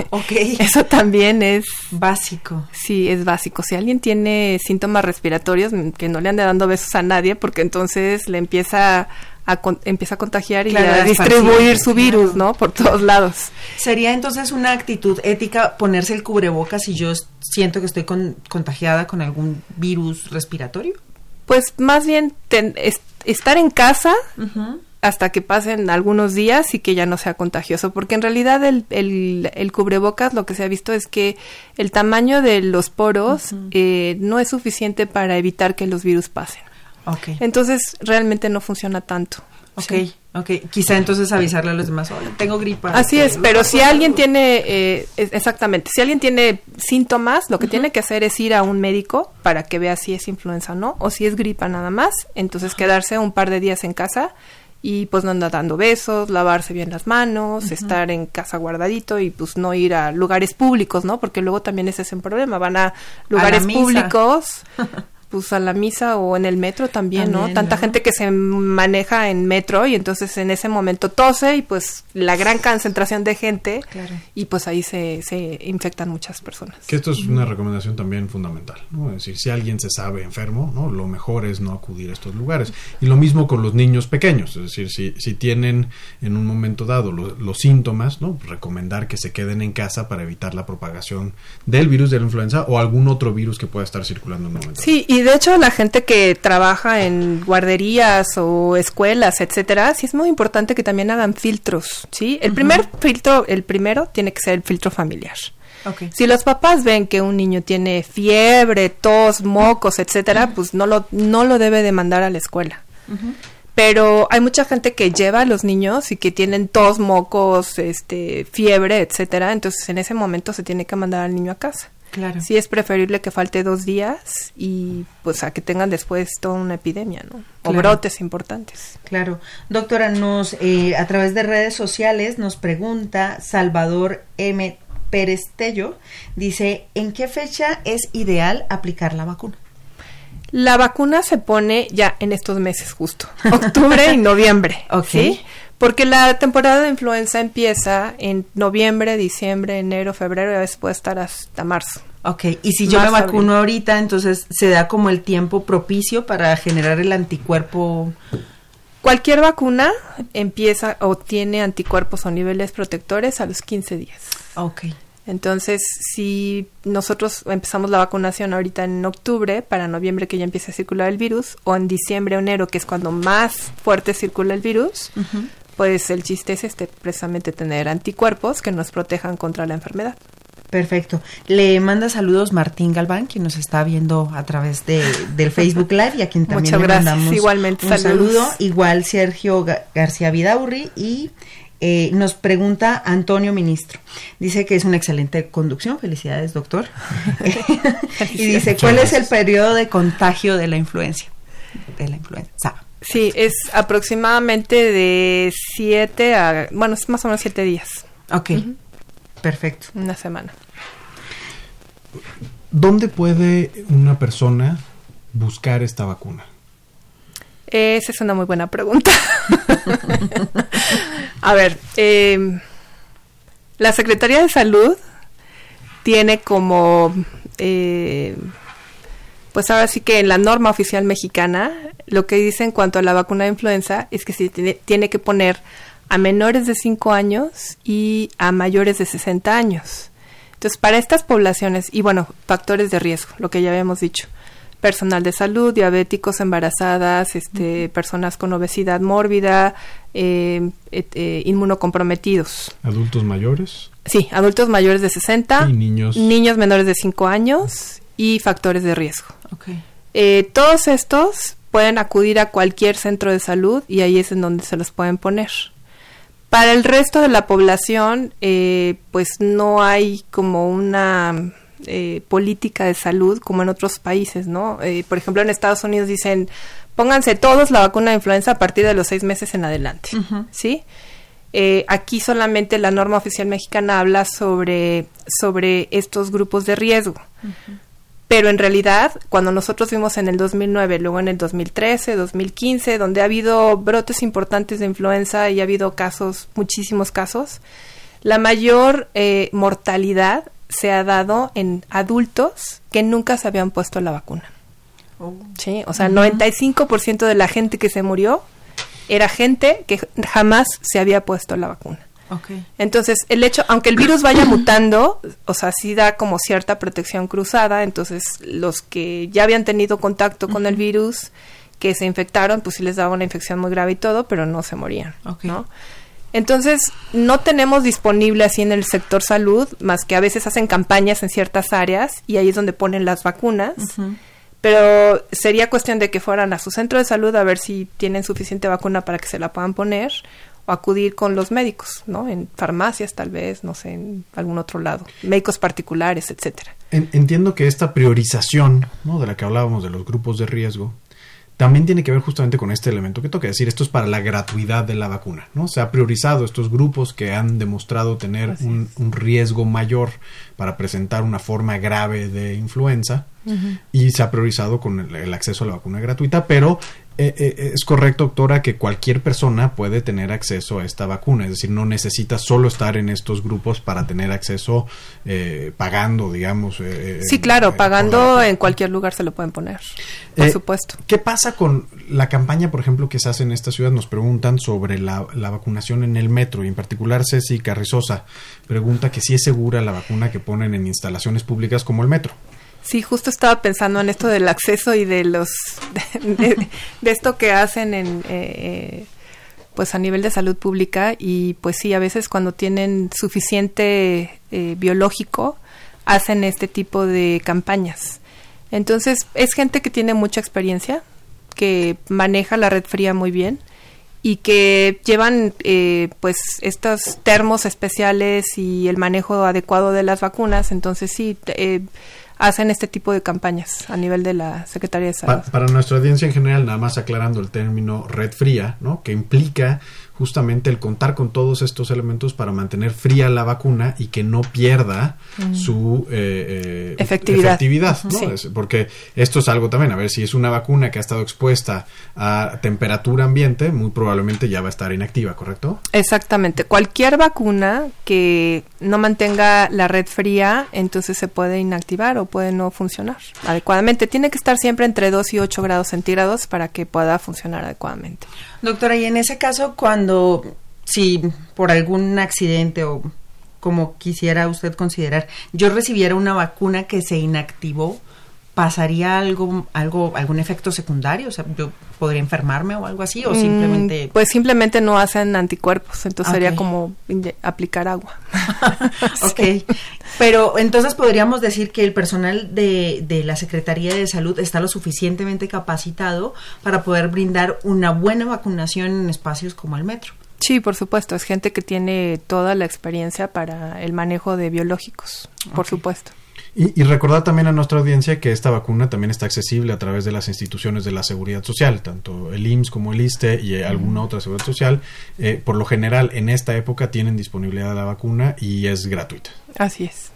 Speaker 2: Ok.
Speaker 3: Eso también es
Speaker 2: básico.
Speaker 3: Sí, es básico. Si alguien tiene síntomas respiratorios, que no le ande dando besos a nadie, porque entonces le empieza a, empieza a contagiar y a distribuir su virus, ¿no? Por todos lados.
Speaker 2: ¿Sería entonces una actitud ética ponerse el cubrebocas si yo siento que estoy contagiada con algún virus respiratorio?
Speaker 3: Pues más bien estar en casa hasta que pasen algunos días y que ya no sea contagioso, porque en realidad el, el, cubrebocas lo que se ha visto es que el tamaño de los poros eh, no es suficiente para evitar que los virus pasen.
Speaker 2: Okay.
Speaker 3: Entonces realmente no funciona tanto.
Speaker 2: Ok, ok. Quizá entonces avisarle a los demás, tengo gripa.
Speaker 3: Así es, pero si alguien tiene, eh, exactamente, si alguien tiene síntomas, lo que tiene que hacer es ir a un médico para que vea si es influenza o no, o si es gripa nada más, entonces quedarse un par de días en casa y pues no andar dando besos, lavarse bien las manos, estar en casa guardadito y pues no ir a lugares públicos, ¿no? Porque luego también ese es el problema, van a lugares públicos pues a la misa o en el metro también, ¿no? Tanta gente que se maneja en metro y entonces en ese momento tose y pues la gran concentración de gente y pues ahí se, se infectan muchas personas.
Speaker 1: Que esto es una recomendación también fundamental, ¿no? Es decir, si alguien se sabe enfermo, ¿no? Lo mejor es no acudir a estos lugares. Y lo mismo con los niños pequeños, es decir, si, si tienen en un momento dado los síntomas, ¿no? Recomendar que se queden en casa para evitar la propagación del virus de la influenza o algún otro virus que pueda estar circulando en un momento.
Speaker 3: Sí, y de hecho la gente que trabaja en guarderías o escuelas, etcétera, sí es muy importante que también hagan filtros, ¿sí? El primer filtro, el primero tiene que ser el filtro familiar. Si los papás ven que un niño tiene fiebre, tos, mocos, etcétera, pues no lo no lo debe de mandar a la escuela. Pero hay mucha gente que lleva a los niños y que tienen tos, mocos, este, fiebre, etcétera, entonces en ese momento se tiene que mandar al niño a casa.
Speaker 2: Claro.
Speaker 3: Sí es preferible que falte dos días y pues a que tengan después toda una epidemia, ¿no? O brotes importantes.
Speaker 2: Claro. Doctora, nos eh, a través de redes sociales nos pregunta Salvador M. Pérez Tello, dice, ¿en qué fecha es ideal aplicar la vacuna?
Speaker 3: La vacuna se pone ya en estos meses justo, octubre y noviembre.
Speaker 2: Ok.
Speaker 3: ¿sí? Porque la temporada de influenza empieza en noviembre, diciembre, enero, febrero y a veces puede estar hasta marzo.
Speaker 2: Ok, y si yo me vacuno ahorita, entonces se da como el tiempo propicio para generar el anticuerpo.
Speaker 3: Cualquier vacuna empieza o tiene anticuerpos o niveles protectores a los 15 días.
Speaker 2: Ok.
Speaker 3: Entonces, si nosotros empezamos la vacunación ahorita en octubre, para noviembre que ya empieza a circular el virus, o en diciembre o enero, que es cuando más fuerte circula el virus, pues el chiste es este, precisamente tener anticuerpos que nos protejan contra la enfermedad.
Speaker 2: Perfecto. Le manda saludos Martín Galván, quien nos está viendo a través de, del Facebook Live y a quien también
Speaker 3: Muchas
Speaker 2: le
Speaker 3: gracias.
Speaker 2: mandamos
Speaker 3: Igualmente,
Speaker 2: un saludo. Igual Sergio García Vidaurri y eh, nos pregunta Antonio Ministro. Dice que es una excelente conducción. Felicidades, doctor. y dice, ¿cuál es el periodo de contagio de la influencia? De la influenza.
Speaker 3: Sí, es aproximadamente de siete a, bueno, es más o menos siete días.
Speaker 2: Ok, perfecto.
Speaker 3: Una semana.
Speaker 1: ¿Dónde puede una persona buscar esta vacuna?
Speaker 3: Esa es una muy buena pregunta. a ver, eh, la Secretaría de Salud tiene como, eh, pues ahora sí que en la norma oficial mexicana, lo que dice en cuanto a la vacuna de influenza es que se tiene, tiene que poner a menores de 5 años y a mayores de 60 años. Entonces, para estas poblaciones, y bueno, factores de riesgo, lo que ya habíamos dicho, personal de salud, diabéticos, embarazadas, este, personas con obesidad mórbida, eh, eh, inmunocomprometidos.
Speaker 1: ¿Adultos mayores?
Speaker 3: Sí, adultos mayores de 60.
Speaker 1: Y niños.
Speaker 3: Niños menores de 5 años y factores de riesgo.
Speaker 2: Okay.
Speaker 3: Eh, todos estos pueden acudir a cualquier centro de salud y ahí es en donde se los pueden poner. Para el resto de la población, eh, pues no hay como una eh, política de salud como en otros países, ¿no? Eh, por ejemplo, en Estados Unidos dicen, pónganse todos la vacuna de influenza a partir de los seis meses en adelante, ¿sí? aquí solamente la norma oficial mexicana habla sobre, sobre estos grupos de riesgo. Pero en realidad, cuando nosotros vimos en el 2009, luego en el 2013, 2015, donde ha habido brotes importantes de influenza y ha habido casos, muchísimos casos, la mayor eh, mortalidad se ha dado en adultos que nunca se habían puesto la vacuna. Oh. ¿Sí? O sea, el 95% de la gente que se murió era gente que jamás se había puesto la vacuna. Entonces, el hecho, aunque el virus vaya mutando, o sea, sí da como cierta protección cruzada, entonces los que ya habían tenido contacto con el virus, que se infectaron, pues sí les daba una infección muy grave y todo, pero no se morían, ¿no? Entonces, no tenemos disponible así en el sector salud, más que a veces hacen campañas en ciertas áreas y ahí es donde ponen las vacunas. Pero sería cuestión de que fueran a su centro de salud a ver si tienen suficiente vacuna para que se la puedan poner o acudir con los médicos, ¿no? En farmacias tal vez, no sé, en algún otro lado, médicos particulares, etcétera.
Speaker 1: Entiendo que esta priorización, ¿no? De la que hablábamos de los grupos de riesgo, también tiene que ver justamente con este elemento que toca decir, esto es para la gratuidad de la vacuna, ¿no? Se ha priorizado estos grupos que han demostrado tener un, un, riesgo mayor para presentar una forma grave de influenza y se ha priorizado con el, acceso a la vacuna gratuita, pero eh, eh, es correcto, doctora, que cualquier persona puede tener acceso a esta vacuna, es decir, no necesita solo estar en estos grupos para tener acceso eh, pagando, digamos.
Speaker 3: sí, claro, pagando en cualquier lugar se lo pueden poner, por supuesto.
Speaker 1: ¿Qué pasa con la campaña, por ejemplo, que se hace en esta ciudad? Nos preguntan sobre la, la vacunación en el metro y en particular Ceci Carrizosa pregunta que si es segura la vacuna que ponen en instalaciones públicas como el metro.
Speaker 3: Sí, justo estaba pensando en esto del acceso y de los de, esto que hacen en eh, eh, pues a nivel de salud pública y pues sí a veces cuando tienen suficiente eh, biológico hacen este tipo de campañas. Entonces es gente que tiene mucha experiencia, que maneja la red fría muy bien y que llevan pues estos termos especiales y el manejo adecuado de las vacunas. Entonces sí hacen este tipo de campañas a nivel de la Secretaría de Salud.
Speaker 1: para nuestra audiencia en general, nada más aclarando el término red fría, ¿no? que implica justamente el contar con todos estos elementos para mantener fría la vacuna y que no pierda mm. su eh,
Speaker 3: eh, efectividad.
Speaker 1: porque esto es algo también, a ver, si es una vacuna que ha estado expuesta a temperatura ambiente, muy probablemente ya va a estar inactiva, ¿correcto?
Speaker 3: Exactamente. Cualquier vacuna que no mantenga la red fría, entonces se puede inactivar o puede no funcionar adecuadamente. Tiene que estar siempre entre 2 y 8 grados centígrados para que pueda funcionar adecuadamente.
Speaker 2: Doctora, y en ese caso, cuando, si por algún accidente o como quisiera usted considerar, yo recibiera una vacuna que se inactivó, ¿pasaría algo, algo, algún efecto secundario? O sea, yo podría enfermarme o algo así, o mm, simplemente.
Speaker 3: pues simplemente no hacen anticuerpos, entonces sería como aplicar agua.
Speaker 2: ok. Pero entonces podríamos decir que el personal de, de la Secretaría de Salud está lo suficientemente capacitado para poder brindar una buena vacunación en espacios como el metro.
Speaker 3: Sí, por supuesto, es gente que tiene toda la experiencia para el manejo de biológicos, por supuesto.
Speaker 1: Y, recordar también a nuestra audiencia que esta vacuna también está accesible a través de las instituciones de la seguridad social, tanto el IMSS como el ISTE y alguna otra seguridad social. Eh, por lo general, en esta época tienen disponibilidad de la vacuna y es gratuita.
Speaker 3: Así es.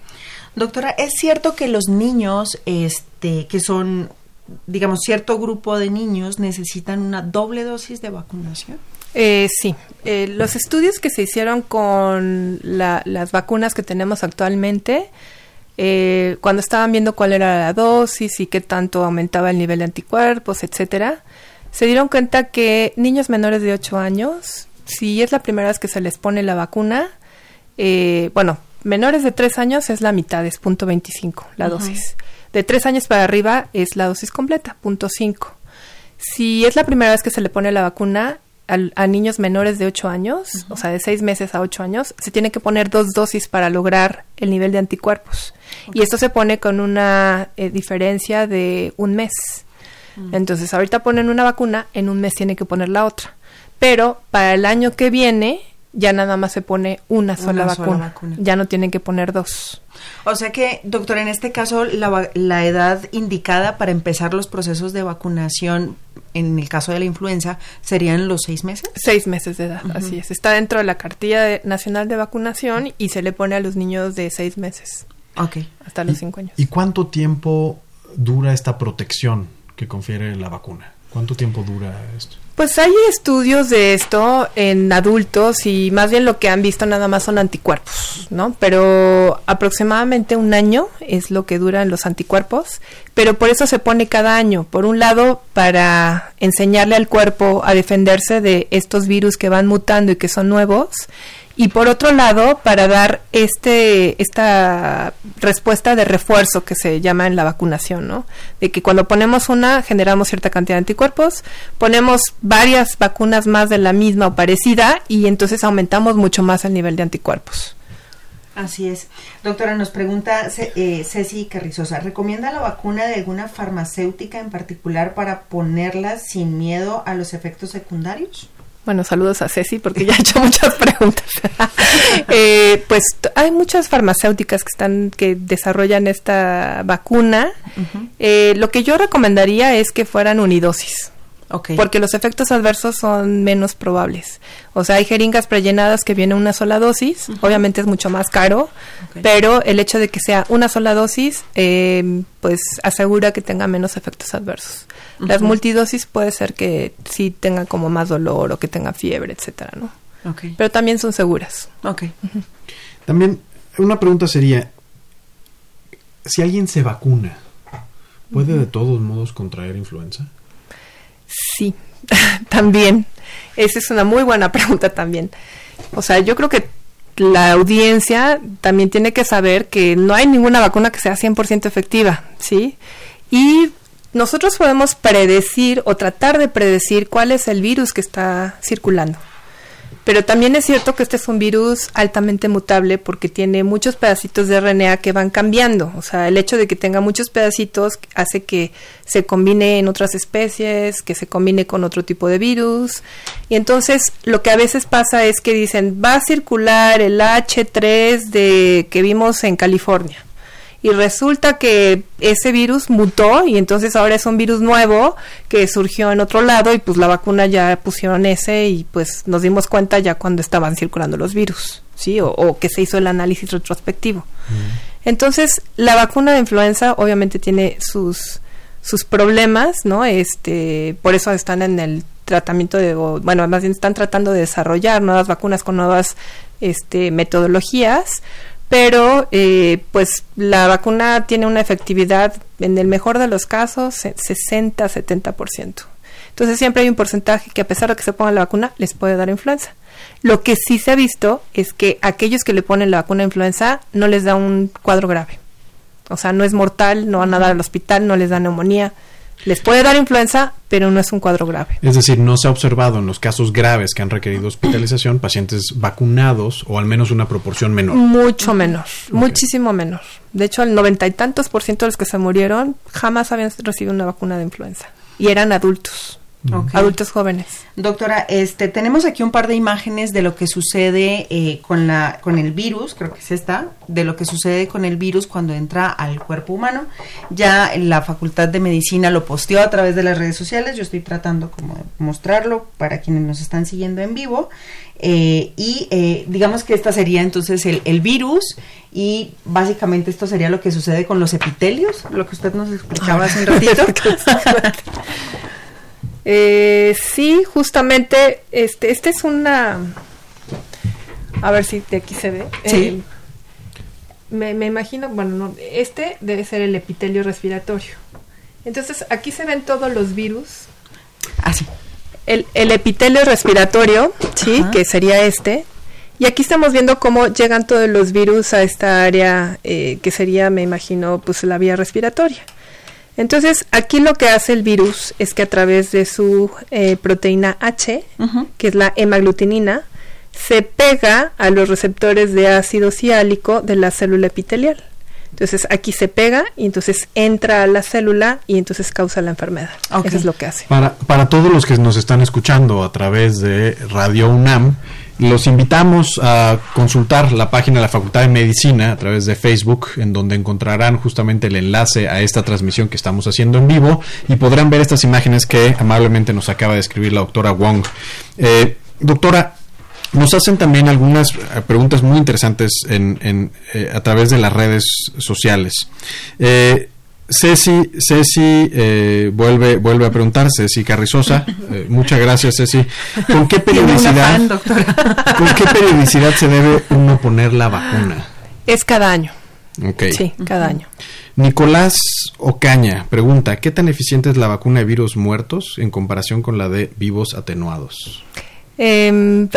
Speaker 2: Doctora, ¿es cierto que los niños, este, que son, digamos, cierto grupo de niños, necesitan una doble dosis de vacunación?
Speaker 3: Eh, sí, eh, los estudios que se hicieron con las vacunas que tenemos actualmente eh, cuando estaban viendo cuál era la dosis y qué tanto aumentaba el nivel de anticuerpos, etcétera, se dieron cuenta que niños menores de 8 años, si es la primera vez que se les pone la vacuna, eh, bueno, menores de 3 años es la mitad, es punto 25 la dosis. De 3 años para arriba es la dosis completa, punto 5. Si es la primera vez que se le pone la vacuna, a, niños menores de 8 años, o sea, de 6 meses a 8 años, se tiene que poner dos dosis para lograr el nivel de anticuerpos. Y esto se pone con una eh, diferencia de un mes. Entonces, ahorita ponen una vacuna, en un mes tiene que poner la otra. Pero para el año que viene, ya nada más se pone una sola,
Speaker 2: Una sola
Speaker 3: vacuna.
Speaker 2: vacuna.
Speaker 3: Ya no tienen que poner dos.
Speaker 2: O sea que, doctor, en este caso, la, la edad indicada para empezar los procesos de vacunación, en el caso de la influenza, serían los seis meses.
Speaker 3: Seis meses de edad, así es. Está dentro de la cartilla de- nacional de vacunación y se le pone a los niños de seis meses
Speaker 2: Ok.
Speaker 3: hasta los cinco años.
Speaker 1: ¿Y cuánto tiempo dura esta protección que confiere la vacuna? ¿Cuánto tiempo dura esto?
Speaker 3: Pues hay estudios de esto en adultos y más bien lo que han visto nada más son anticuerpos, ¿no? Pero aproximadamente un año es lo que duran los anticuerpos, pero por eso se pone cada año. Por un lado, para enseñarle al cuerpo a defenderse de estos virus que van mutando y que son nuevos. Y por otro lado, para dar este esta respuesta de refuerzo que se llama en la vacunación, ¿no? De que cuando ponemos una generamos cierta cantidad de anticuerpos, ponemos varias vacunas más de la misma o parecida y entonces aumentamos mucho más el nivel de anticuerpos.
Speaker 2: Así es. Doctora, nos pregunta eh, Ceci Carrizosa, ¿recomienda la vacuna de alguna farmacéutica en particular para ponerla sin miedo a los efectos secundarios?
Speaker 3: Bueno, saludos a Ceci porque ya ha hecho muchas preguntas. Eh, pues hay muchas farmacéuticas que están que desarrollan esta vacuna. Eh, lo que yo recomendaría es que fueran unidosis. Porque los efectos adversos son menos probables. O sea, hay jeringas prellenadas que vienen una sola dosis, obviamente es mucho más caro, pero el hecho de que sea una sola dosis, eh, pues asegura que tenga menos efectos adversos. Las multidosis puede ser que sí tengan como más dolor o que tengan fiebre, etcétera, ¿no?
Speaker 2: Ok.
Speaker 3: Pero también son seguras.
Speaker 2: Ok.
Speaker 1: También una pregunta sería, si alguien se vacuna, ¿puede de todos modos contraer influenza?
Speaker 3: Sí, también. Esa es una muy buena pregunta también. O sea, yo creo que la audiencia también tiene que saber que no hay ninguna vacuna que sea 100% efectiva, ¿sí? Y nosotros podemos predecir o tratar de predecir cuál es el virus que está circulando. Pero también es cierto que este es un virus altamente mutable porque tiene muchos pedacitos de RNA que van cambiando. O sea, el hecho de que tenga muchos pedacitos hace que se combine en otras especies, que se combine con otro tipo de virus. Y entonces lo que a veces pasa es que dicen, va a circular el H3 de que vimos en California y resulta que ese virus mutó y entonces ahora es un virus nuevo que surgió en otro lado y pues la vacuna ya pusieron ese y pues nos dimos cuenta ya cuando estaban circulando los virus, ¿sí? O, o que se hizo el análisis retrospectivo. Entonces, la vacuna de influenza obviamente tiene sus sus problemas, ¿no? Este, por eso están en el tratamiento de, o, bueno, más bien están tratando de desarrollar nuevas vacunas con nuevas este, metodologías, pero eh, pues la vacuna tiene una efectividad en el mejor de los casos se- 60-70%. Entonces siempre hay un porcentaje que a pesar de que se pongan la vacuna les puede dar influenza. Lo que sí se ha visto es que aquellos que le ponen la vacuna de influenza no les da un cuadro grave. O sea, no es mortal, no van a dar al hospital, no les da neumonía. Les puede dar influenza, pero no es un cuadro grave.
Speaker 1: Es decir, no se ha observado en los casos graves que han requerido hospitalización pacientes vacunados o al menos una proporción menor.
Speaker 3: Mucho menor, muchísimo menor. De hecho, el noventa y tantos por ciento de los que se murieron jamás habían recibido una vacuna de influenza. Y eran adultos, Adultos jóvenes.
Speaker 2: Doctora, este, tenemos aquí un par de imágenes de lo que sucede eh, con, la, con el virus, creo que es esta, de lo que sucede con el virus cuando entra al cuerpo humano. Ya la Facultad de Medicina lo posteó a través de las redes sociales, yo estoy tratando como de mostrarlo para quienes nos están siguiendo en vivo. Eh, y eh, digamos que esta sería entonces el, el virus y básicamente esto sería lo que sucede con los epitelios, lo que usted nos explicaba hace un ratito.
Speaker 3: Eh, sí, justamente, este, este es una, a ver si de aquí se ve.
Speaker 2: Sí.
Speaker 3: Eh, me, me imagino, bueno, no, este debe ser el epitelio respiratorio. Entonces, aquí se ven todos los virus.
Speaker 2: Así.
Speaker 3: El, el epitelio respiratorio, sí,
Speaker 2: Ajá.
Speaker 3: que sería este. Y aquí estamos viendo cómo llegan todos los virus a esta área eh, que sería, me imagino, pues la vía respiratoria. Entonces, aquí lo que hace el virus es que a través de su eh, proteína H, que es la hemaglutinina, se pega a los receptores de ácido ciálico de la célula epitelial. Entonces aquí se pega y entonces entra a la célula y entonces causa la enfermedad. Eso es lo que hace.
Speaker 1: Para, para todos los que nos están escuchando a través de Radio UNAM, los invitamos a consultar la página de la Facultad de Medicina a través de Facebook, en donde encontrarán justamente el enlace a esta transmisión que estamos haciendo en vivo y podrán ver estas imágenes que amablemente nos acaba de escribir la doctora Wong. Eh, doctora, nos hacen también algunas eh, preguntas muy interesantes eh, a través de las redes sociales. Eh, Ceci, Ceci vuelve, vuelve a preguntar, Ceci Carrizosa, muchas gracias Ceci. ¿Con qué periodicidad, ¿con qué periodicidad se debe uno poner la vacuna?
Speaker 3: Es cada año.
Speaker 1: Okay.
Speaker 3: Sí, cada año.
Speaker 1: Nicolás Ocaña pregunta, ¿qué tan eficiente es la vacuna de virus muertos en comparación con la de vivos atenuados?
Speaker 3: Eh,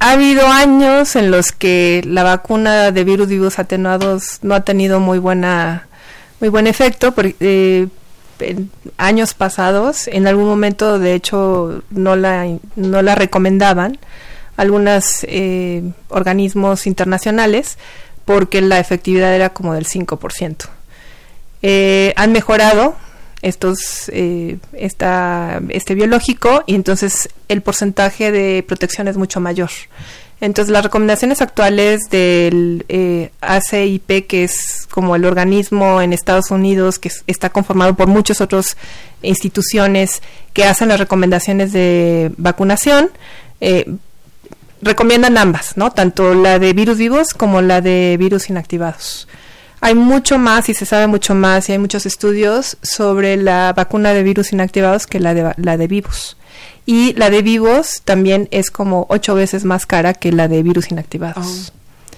Speaker 3: ha habido años en los que la vacuna de virus vivos atenuados no ha tenido muy buena muy buen efecto porque eh, en años pasados en algún momento de hecho no la no la recomendaban algunos eh, organismos internacionales porque la efectividad era como del 5%. Eh, han mejorado estos eh, esta, este biológico y entonces el porcentaje de protección es mucho mayor. Entonces las recomendaciones actuales del eh, ACIP, que es como el organismo en Estados Unidos que está conformado por muchas otras instituciones que hacen las recomendaciones de vacunación, eh, recomiendan ambas, ¿no? Tanto la de virus vivos como la de virus inactivados hay mucho más y se sabe mucho más y hay muchos estudios sobre la vacuna de virus inactivados que la de, la de vivos. Y la de vivos también es como ocho veces más cara que la de virus inactivados.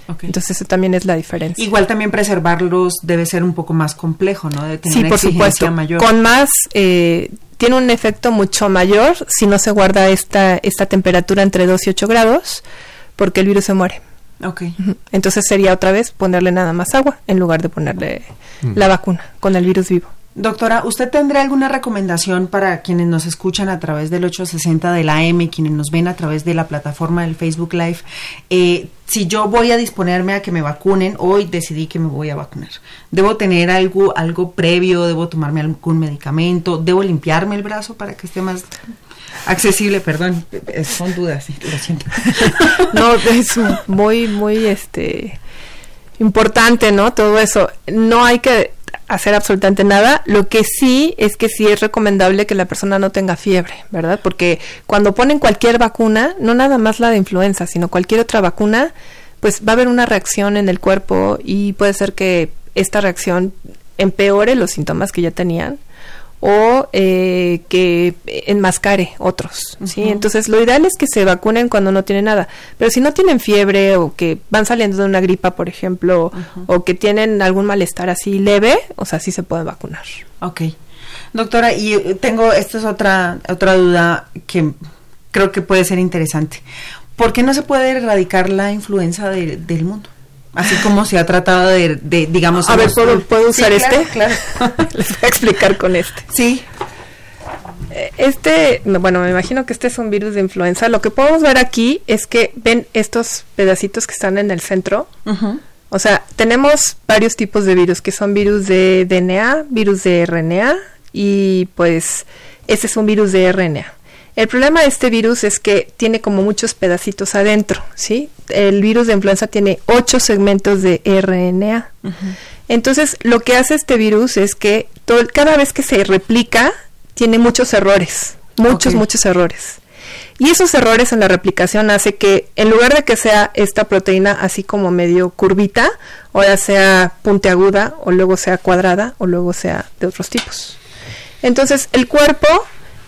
Speaker 3: Oh, Entonces eso también es la diferencia.
Speaker 2: Igual también preservarlos debe ser un poco más complejo, ¿no? De
Speaker 3: tener sí, por supuesto. Mayor. Con más, eh, tiene un efecto mucho mayor si no se guarda esta, esta temperatura entre 2 y 8 grados, porque el virus se muere.
Speaker 2: Okay.
Speaker 3: Entonces sería otra vez ponerle nada más agua en lugar de ponerle mm. la vacuna con el virus vivo.
Speaker 2: Doctora, ¿usted tendrá alguna recomendación para quienes nos escuchan a través del 860 de la M, quienes nos ven a través de la plataforma del Facebook Live? Eh, si yo voy a disponerme a que me vacunen, hoy decidí que me voy a vacunar. ¿Debo tener algo, algo previo? ¿Debo tomarme algún medicamento? ¿Debo limpiarme el brazo para que esté más accesible, perdón, son dudas, lo siento.
Speaker 3: no, es muy, muy, este, importante, ¿no? Todo eso. No hay que hacer absolutamente nada. Lo que sí es que sí es recomendable que la persona no tenga fiebre, ¿verdad? Porque cuando ponen cualquier vacuna, no nada más la de influenza, sino cualquier otra vacuna, pues va a haber una reacción en el cuerpo y puede ser que esta reacción empeore los síntomas que ya tenían o eh, que enmascare otros, ¿sí? Entonces, lo ideal es que se vacunen cuando no tienen nada, pero si no tienen fiebre o que van saliendo de una gripa, por ejemplo, o que tienen algún malestar así leve, o sea, sí se pueden vacunar.
Speaker 2: Ok. Doctora, y eh, tengo, esta es otra, otra duda que creo que puede ser interesante. ¿Por qué no se puede erradicar la influenza del mundo? Así como se ha tratado de, digamos...
Speaker 3: A ver, ¿puedo, usar este? Claro. Les voy a explicar con este.
Speaker 2: Sí.
Speaker 3: Eh, este, bueno, me imagino que este es un virus de influenza. Lo que podemos ver aquí es que ven estos pedacitos que están en el centro. O sea, tenemos varios tipos de virus, que son virus de DNA, virus de RNA y pues este es un virus de RNA. El problema de este virus es que tiene como muchos pedacitos adentro, ¿sí? El virus de influenza tiene ocho segmentos de RNA. Entonces, lo que hace este virus es que todo, cada vez que se replica, tiene muchos errores, muchos, muchos errores. Y esos errores en la replicación hace que en lugar de que sea esta proteína así como medio curvita, ahora sea puntiaguda o luego sea cuadrada o luego sea de otros tipos. Entonces el cuerpo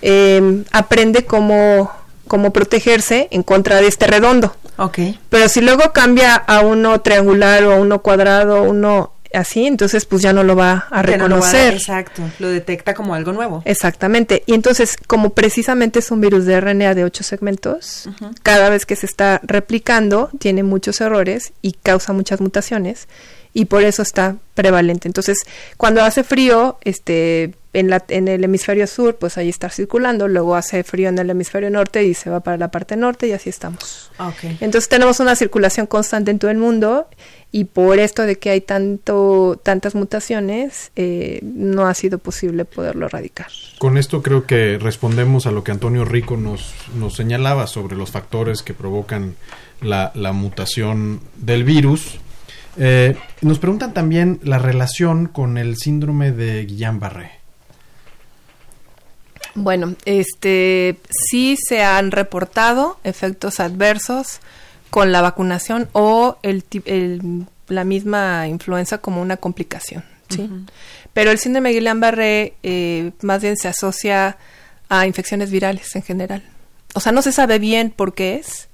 Speaker 3: eh, aprende cómo, cómo protegerse en contra de este redondo.
Speaker 2: Okay.
Speaker 3: Pero si luego cambia a uno triangular o a uno cuadrado, uno así, entonces pues ya no lo va a reconocer.
Speaker 2: exacto, lo detecta como algo nuevo.
Speaker 3: Exactamente. Y entonces, como precisamente es un virus de RNA de ocho segmentos, cada vez que se está replicando, tiene muchos errores y causa muchas mutaciones y por eso está prevalente. Entonces, cuando hace frío, este en, la, en el hemisferio sur, pues ahí está circulando, luego hace frío en el hemisferio norte y se va para la parte norte y así estamos.
Speaker 2: Okay.
Speaker 3: Entonces tenemos una circulación constante en todo el mundo y por esto de que hay tanto tantas mutaciones eh, no ha sido posible poderlo erradicar.
Speaker 1: Con esto creo que respondemos a lo que Antonio Rico nos, nos señalaba sobre los factores que provocan la, la mutación del virus. Eh, nos preguntan también la relación con el síndrome de Guillain-Barré.
Speaker 3: Bueno, este sí se han reportado efectos adversos con la vacunación o el, la misma influenza como una complicación, ¿sí? Pero el síndrome de Guillain-Barré eh, más bien se asocia a infecciones virales en general. O sea, no se sabe bien por qué es,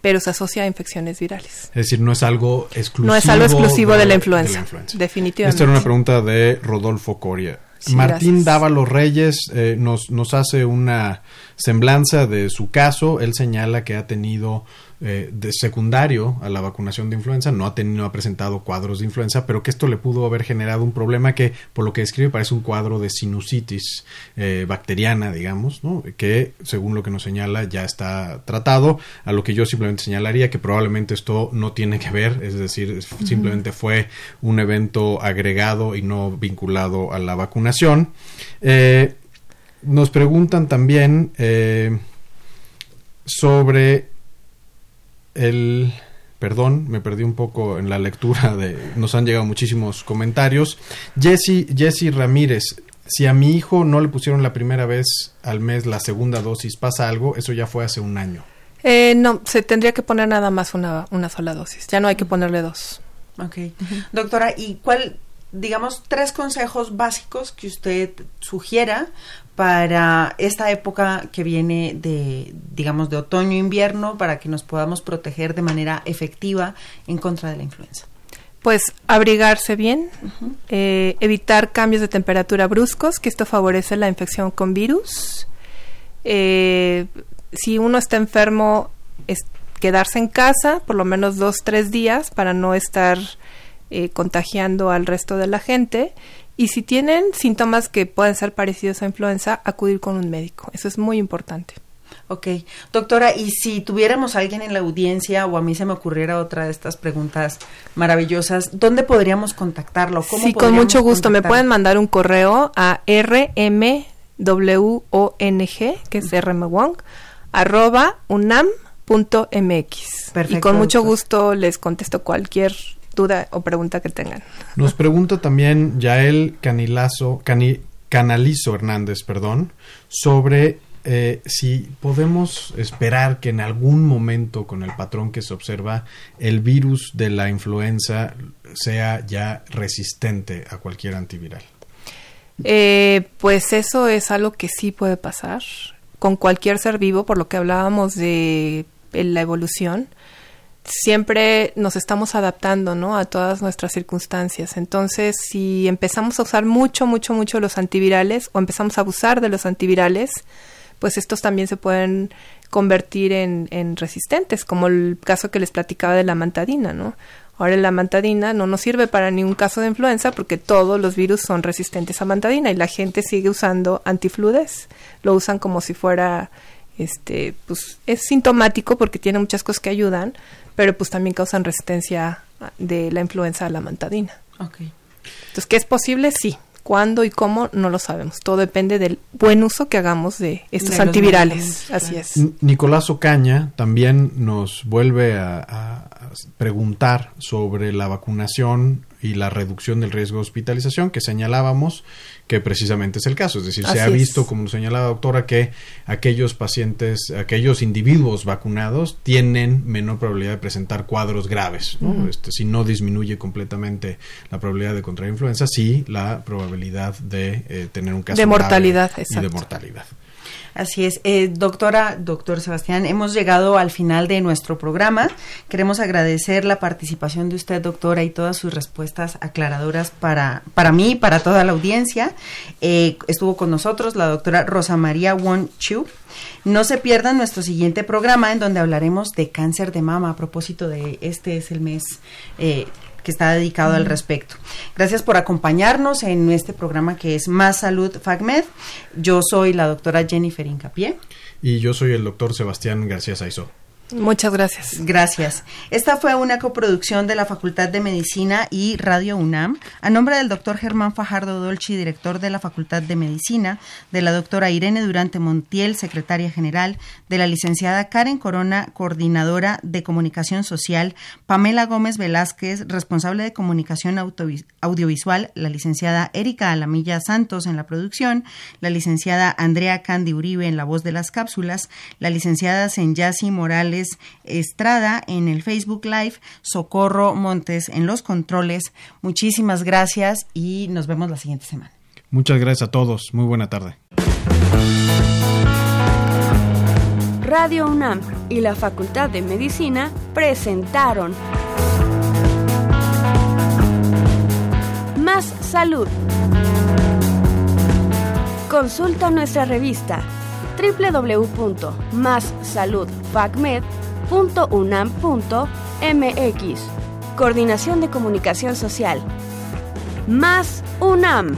Speaker 3: pero se asocia a infecciones virales.
Speaker 1: Es decir, no es algo exclusivo.
Speaker 3: No es algo exclusivo de, la, influenza, definitivamente.
Speaker 1: Esta era una pregunta de Rodolfo Coria. Martín Dávalo Reyes eh, nos, nos hace una semblanza de su caso. Él señala que ha tenido eh, de secundario a la vacunación de influenza, no ha tenido, ha presentado cuadros de influenza, pero que esto le pudo haber generado un problema que, por lo que describe, parece un cuadro de sinusitis eh, bacteriana, digamos, ¿no? que según lo que nos señala ya está tratado, a lo que yo simplemente señalaría que probablemente esto no tiene que ver, es decir, simplemente fue un evento agregado y no vinculado a la vacunación. Eh, nos preguntan también sobre el perdón, me perdí un poco en la lectura de nos han llegado muchísimos comentarios. Jesse Jesse Ramírez, si a mi hijo no le pusieron la primera vez al mes la segunda dosis, pasa algo, eso ya fue hace un año.
Speaker 3: Eh, no, se tendría que poner nada más una, una sola dosis, ya no hay que ponerle dos.
Speaker 2: Ok. Doctora, ¿y cuál, digamos, tres consejos básicos que usted sugiera para esta época que viene de, digamos, de otoño-invierno, para que nos podamos proteger de manera efectiva en contra de la influenza?
Speaker 3: Pues abrigarse bien, eh, evitar cambios de temperatura bruscos, que esto favorece la infección con virus. Eh, si uno está enfermo, es quedarse en casa por lo menos dos, tres días para no estar eh, contagiando al resto de la gente y si tienen síntomas que pueden ser parecidos a influenza, acudir con un médico. Eso es muy importante.
Speaker 2: Ok. Doctora, y si tuviéramos a alguien en la audiencia o a mí se me ocurriera otra de estas preguntas maravillosas, ¿dónde podríamos contactarlo?
Speaker 3: sí, con mucho gusto. Me pueden mandar un correo a rmwong, que es rmwong, arroba unam.mx. Perfecto. Y con mucho gusto les contesto cualquier duda o pregunta que tengan.
Speaker 1: Nos pregunta también Yael Canilazo, Canalizo Hernández, perdón, sobre eh, si podemos esperar que en algún momento con el patrón que se observa el virus de la influenza sea ya resistente a cualquier antiviral.
Speaker 3: Eh, pues eso es algo que sí puede pasar con cualquier ser vivo, por lo que hablábamos de la evolución siempre nos estamos adaptando, ¿no? A todas nuestras circunstancias. Entonces, si empezamos a usar mucho, mucho, mucho los antivirales o empezamos a abusar de los antivirales, pues estos también se pueden convertir en, en resistentes, como el caso que les platicaba de la mantadina, ¿no? Ahora la mantadina no nos sirve para ningún caso de influenza porque todos los virus son resistentes a mantadina y la gente sigue usando antifludes. Lo usan como si fuera este pues es sintomático porque tiene muchas cosas que ayudan, pero pues también causan resistencia de la influenza a la mantadina. Okay. Entonces, ¿qué es posible? Sí. ¿Cuándo y cómo? No lo sabemos. Todo depende del buen uso que hagamos de estos antivirales. Así es.
Speaker 1: Nicolás Ocaña también nos vuelve a preguntar sobre la vacunación y la reducción del riesgo de hospitalización que señalábamos que precisamente es el caso. Es decir, se ha visto, como señala la doctora, que aquellos pacientes, aquellos individuos vacunados tienen menor probabilidad de presentar cuadros graves. este, si no disminuye completamente la probabilidad de contraer influenza, sí la probabilidad de eh, tener un caso
Speaker 3: de mortalidad,
Speaker 1: y de mortalidad.
Speaker 2: Así es. Eh, doctora, doctor Sebastián, hemos llegado al final de nuestro programa. Queremos agradecer la participación de usted, doctora, y todas sus respuestas aclaradoras para, para mí y para toda la audiencia. Eh, estuvo con nosotros la doctora Rosa María Won Chu. No se pierdan nuestro siguiente programa en donde hablaremos de cáncer de mama a propósito de este es el mes eh, que está dedicado al respecto. Gracias por acompañarnos en este programa que es Más Salud FACMED. Yo soy la doctora Jennifer Incapié.
Speaker 1: Y yo soy el doctor Sebastián García Saizó.
Speaker 3: Muchas gracias.
Speaker 2: Gracias. Esta fue una coproducción de la Facultad de Medicina y Radio UNAM, a nombre del doctor Germán Fajardo Dolci, director de la Facultad de Medicina, de la doctora Irene Durante Montiel, secretaria general, de la licenciada Karen Corona, coordinadora de comunicación social, Pamela Gómez Velázquez, responsable de comunicación audiovisual, la licenciada Erika Alamilla Santos en la producción, la licenciada Andrea Candy Uribe en la voz de las cápsulas, la licenciada Senyasi Morales Estrada en el Facebook Live, Socorro Montes en los controles. Muchísimas gracias y nos vemos la siguiente semana.
Speaker 1: Muchas gracias a todos. Muy buena tarde.
Speaker 5: Radio UNAM y la Facultad de Medicina presentaron Más Salud. Consulta nuestra revista www.massaludfacmed.unam.mx. Coordinación de Comunicación Social. Más UNAM.